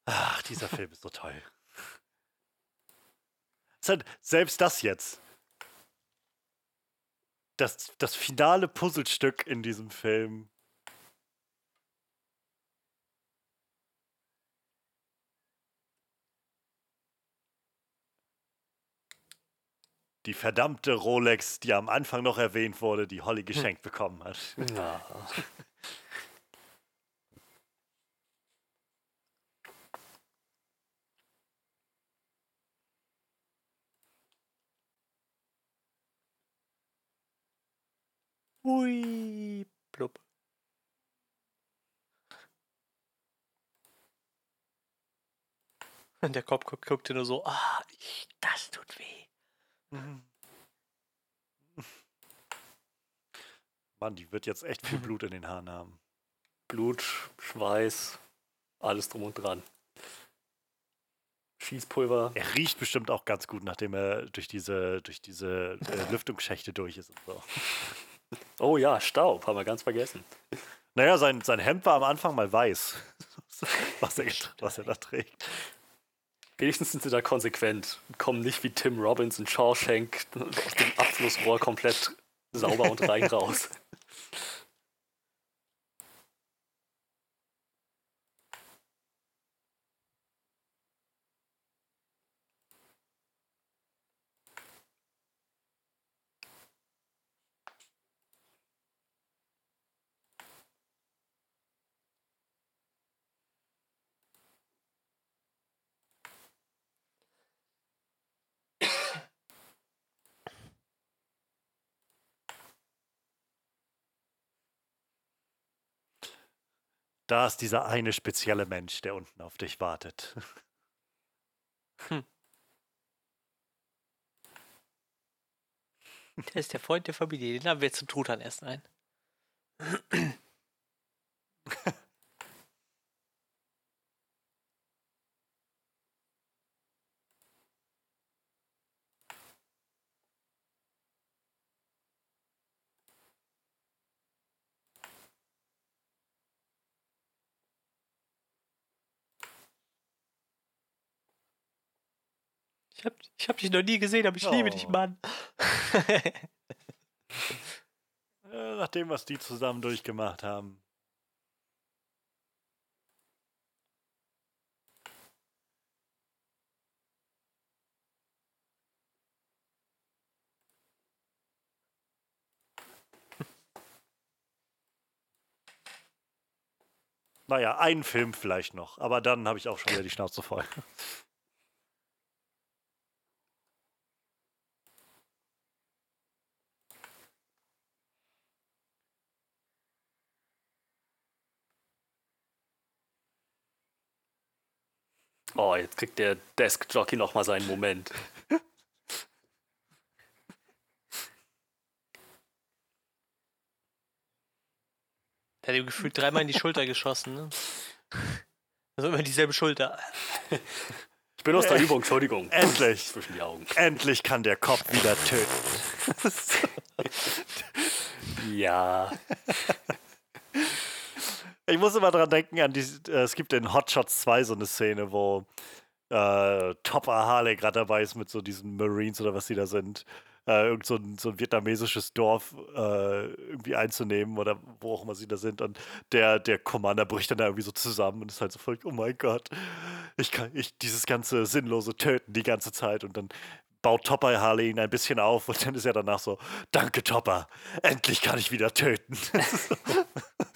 Speaker 1: Ach, dieser Film ist so toll. Selbst das jetzt. Das, das finale Puzzlestück in diesem Film. Die verdammte Rolex, die am Anfang noch erwähnt wurde, die Holly geschenkt bekommen hat.
Speaker 3: Ja.
Speaker 2: Hui, blub. Und der Kopf guckt, guckt nur so, ah, ich, das tut weh.
Speaker 1: Mhm. Mann, die wird jetzt echt viel (laughs) Blut in den Haaren haben.
Speaker 3: Blut, Schweiß, alles drum und dran. Schießpulver.
Speaker 1: Er riecht bestimmt auch ganz gut, nachdem er durch diese, durch diese äh, Lüftungsschächte durch ist und so. (laughs)
Speaker 3: Oh ja, Staub, haben wir ganz vergessen.
Speaker 1: Naja, sein, sein Hemd war am Anfang mal weiß, (laughs) was er, was er da trägt.
Speaker 3: Wenigstens sind sie da konsequent. Kommen nicht wie Tim Robbins und Shawshank aus dem Abflussrohr komplett sauber und rein raus. (laughs)
Speaker 1: Da ist dieser eine spezielle Mensch, der unten auf dich wartet.
Speaker 2: Hm. (laughs) Der ist der Freund der Familie, den haben wir zum Truthahn essen ein. (laughs) Ich hab, ich hab dich noch nie gesehen, aber ich liebe dich,
Speaker 1: Oh.
Speaker 2: Mann. (laughs)
Speaker 1: Nach dem, was die zusammen durchgemacht haben. Naja, einen Film vielleicht noch, aber dann habe ich auch schon wieder die Schnauze voll.
Speaker 3: Oh, jetzt kriegt der Desk-Jockey nochmal seinen Moment.
Speaker 2: Der hat ihm gefühlt dreimal in die Schulter geschossen, ne? Also immer dieselbe Schulter.
Speaker 3: Ich bin aus der Übung, Entschuldigung.
Speaker 1: Endlich,
Speaker 3: Zwischen die Augen.
Speaker 1: endlich kann der Kopf wieder töten.
Speaker 3: Ja.
Speaker 1: Ich muss immer dran denken, an die, äh, es gibt in Hot Shots 2 so eine Szene, wo äh, Topper Harley gerade dabei ist mit so diesen Marines oder was die da sind, äh, irgend so ein, so ein vietnamesisches Dorf äh, irgendwie einzunehmen oder wo auch immer sie da sind und der, der Commander bricht dann da irgendwie so zusammen und ist halt so voll, oh mein Gott, ich kann, ich, dieses ganze sinnlose Töten die ganze Zeit und dann baut Topper Harley ihn ein bisschen auf und dann ist er danach so, danke Topper, endlich kann ich wieder töten. (laughs) (laughs)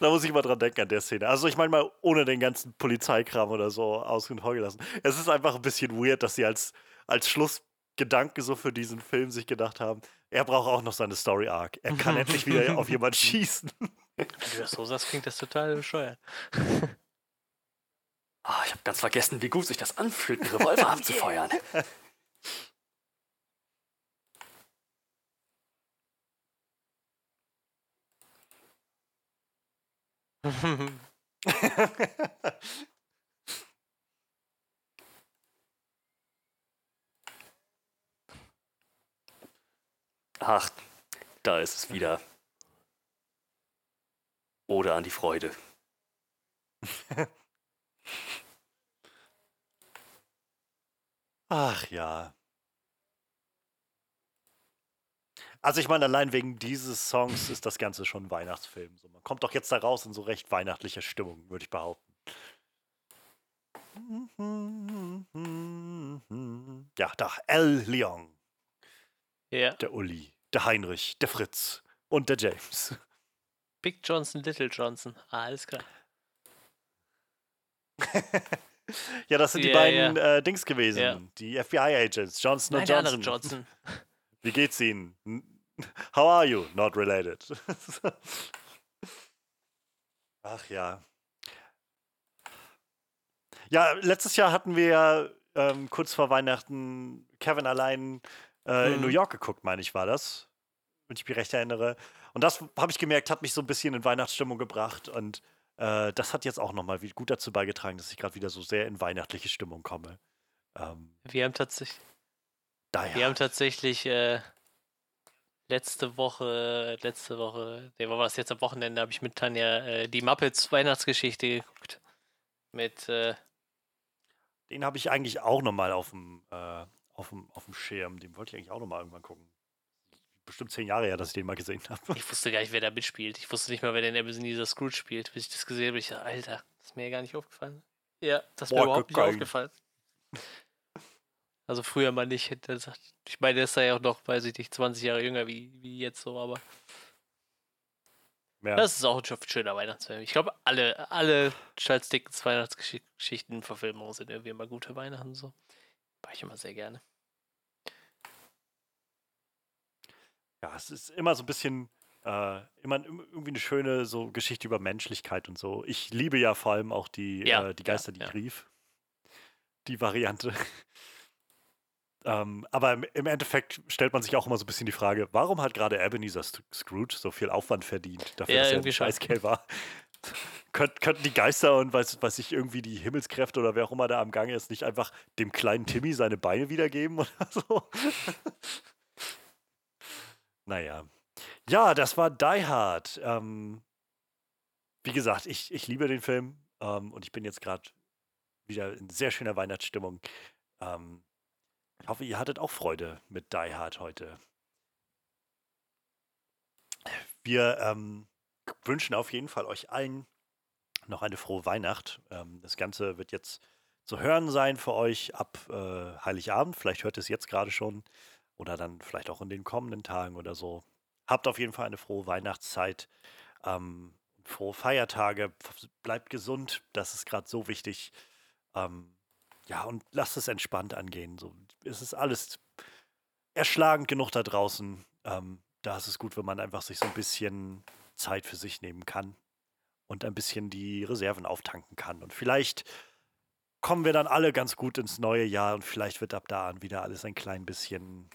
Speaker 1: Da muss ich mal dran denken an der Szene. Also ich meine mal, ohne den ganzen Polizeikram oder so außen vor gelassen. Es ist einfach ein bisschen weird, dass sie als, als Schlussgedanke so für diesen Film sich gedacht haben, er braucht auch noch seine Story-Arc. Er kann (laughs) endlich wieder auf jemanden schießen.
Speaker 2: Wenn du das so sagst, klingt das total bescheuert.
Speaker 3: Ah, ich habe ganz vergessen, wie gut sich das anfühlt, einen Revolver (laughs) abzufeuern. (laughs) Ach, da ist es wieder. Oder an die Freude. (laughs)
Speaker 1: Ach ja. Also ich meine, allein wegen dieses Songs ist das Ganze schon ein Weihnachtsfilm. So, man kommt doch jetzt da raus in so recht weihnachtlicher Stimmung, würde ich behaupten. Ja, da, El Leon,
Speaker 2: Ja.
Speaker 1: der Uli, der Heinrich, der Fritz und der James.
Speaker 2: Big Johnson, Little Johnson. Ah, alles klar. (laughs)
Speaker 1: Ja, das sind die
Speaker 2: Ja,
Speaker 1: beiden Äh, Dings gewesen. Die FBI-Agents, Johnson
Speaker 2: Nein,
Speaker 1: und
Speaker 2: der
Speaker 1: Johnson.
Speaker 2: andere Johnson.
Speaker 1: Wie geht's Ihnen? (laughs) How are you? Not related. (laughs) Ach ja. Ja, letztes Jahr hatten wir ja ähm, kurz vor Weihnachten Kevin allein äh, in
Speaker 2: Mhm.
Speaker 1: New York geguckt, meine ich, war das. Wenn ich mich recht erinnere. Und das habe ich gemerkt, hat mich so ein bisschen in Weihnachtsstimmung gebracht. Und äh, das hat jetzt auch nochmal gut dazu beigetragen, dass ich gerade wieder so sehr in weihnachtliche Stimmung komme. Ähm,
Speaker 2: Wir haben tatsächlich,
Speaker 1: daher.
Speaker 2: wir haben tatsächlich äh, letzte Woche, letzte Woche, nee, war das jetzt am Wochenende, habe ich mit Tanja äh, die Muppets Weihnachtsgeschichte geguckt. Mit, äh,
Speaker 1: Den habe ich eigentlich auch nochmal auf dem, äh, auf dem, auf dem Schirm. Den wollte ich eigentlich auch nochmal irgendwann gucken. Bestimmt zehn Jahre her, dass ich den mal gesehen habe.
Speaker 2: ich wusste gar nicht, wer da mitspielt. Ich wusste nicht mal, wer den Ebenezer Scrooge spielt. Bis ich das gesehen habe, ich dachte, Alter, das ist mir gar nicht aufgefallen. Ja, das ist mir
Speaker 1: Boah,
Speaker 2: überhaupt nicht aufgefallen. Also früher mal nicht. Ich meine, der ist ja auch noch, weiß ich nicht, 20 Jahre jünger wie, wie jetzt so, aber
Speaker 1: Ja.
Speaker 2: das ist auch ein schö- schöner Weihnachtsfilm. Ich glaube, alle, alle Charles Dickens Weihnachtsgeschichten, Verfilmungen sind irgendwie immer gute Weihnachten so. War ich immer sehr gerne.
Speaker 1: ja, es ist immer so ein bisschen, äh, immer im- irgendwie eine schöne so Geschichte über Menschlichkeit und so. Ich liebe ja vor allem auch die,
Speaker 2: Ja,
Speaker 1: äh, die Geister, die
Speaker 2: ja.
Speaker 1: rief. Die Variante. Ähm, aber im, Endeffekt stellt man sich auch immer so ein bisschen die Frage, warum hat gerade Ebenezer Scrooge so viel Aufwand verdient, dafür,
Speaker 2: Ja,
Speaker 1: dass er ein. Scheißkerl war? (laughs) Könnt, könnten die Geister und weiß, weiß ich, irgendwie die Himmelskräfte oder wer auch immer da am Gange ist, nicht einfach dem kleinen Timmy seine Beine wiedergeben oder (laughs) so? naja. Ja, das war Die Hard. Ähm, wie gesagt, ich, ich liebe den Film ähm, und ich bin jetzt gerade wieder in sehr schöner Weihnachtsstimmung. Ähm, ich hoffe, ihr hattet auch Freude mit Die Hard heute. Wir ähm, wünschen auf jeden Fall euch allen noch eine frohe Weihnacht. Ähm, das Ganze wird jetzt zu hören sein für euch ab äh, Heiligabend. Vielleicht hört ihr es jetzt gerade schon oder dann vielleicht auch in den kommenden Tagen oder so. Habt auf jeden Fall eine frohe Weihnachtszeit, ähm, frohe Feiertage, bleibt gesund, das ist gerade so wichtig. Ähm, ja, und lasst es entspannt angehen. So, es ist alles erschlagend genug da draußen. Ähm, da ist es gut, wenn man einfach sich so ein bisschen Zeit für sich nehmen kann und ein bisschen die Reserven auftanken kann. Und vielleicht kommen wir dann alle ganz gut ins neue Jahr und vielleicht wird ab da an wieder alles ein klein bisschen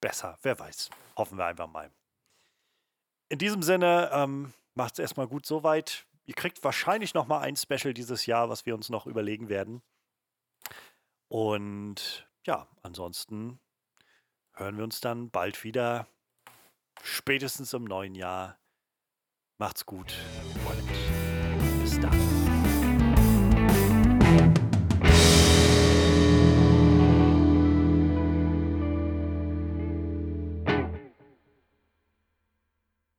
Speaker 1: besser. Wer weiß. Hoffen wir einfach mal. In diesem Sinne, ähm, macht es erstmal gut soweit. Ihr kriegt wahrscheinlich noch mal ein Special dieses Jahr, was wir uns noch überlegen werden. Und ja, ansonsten hören wir uns dann bald wieder, spätestens im neuen Jahr. Macht's gut.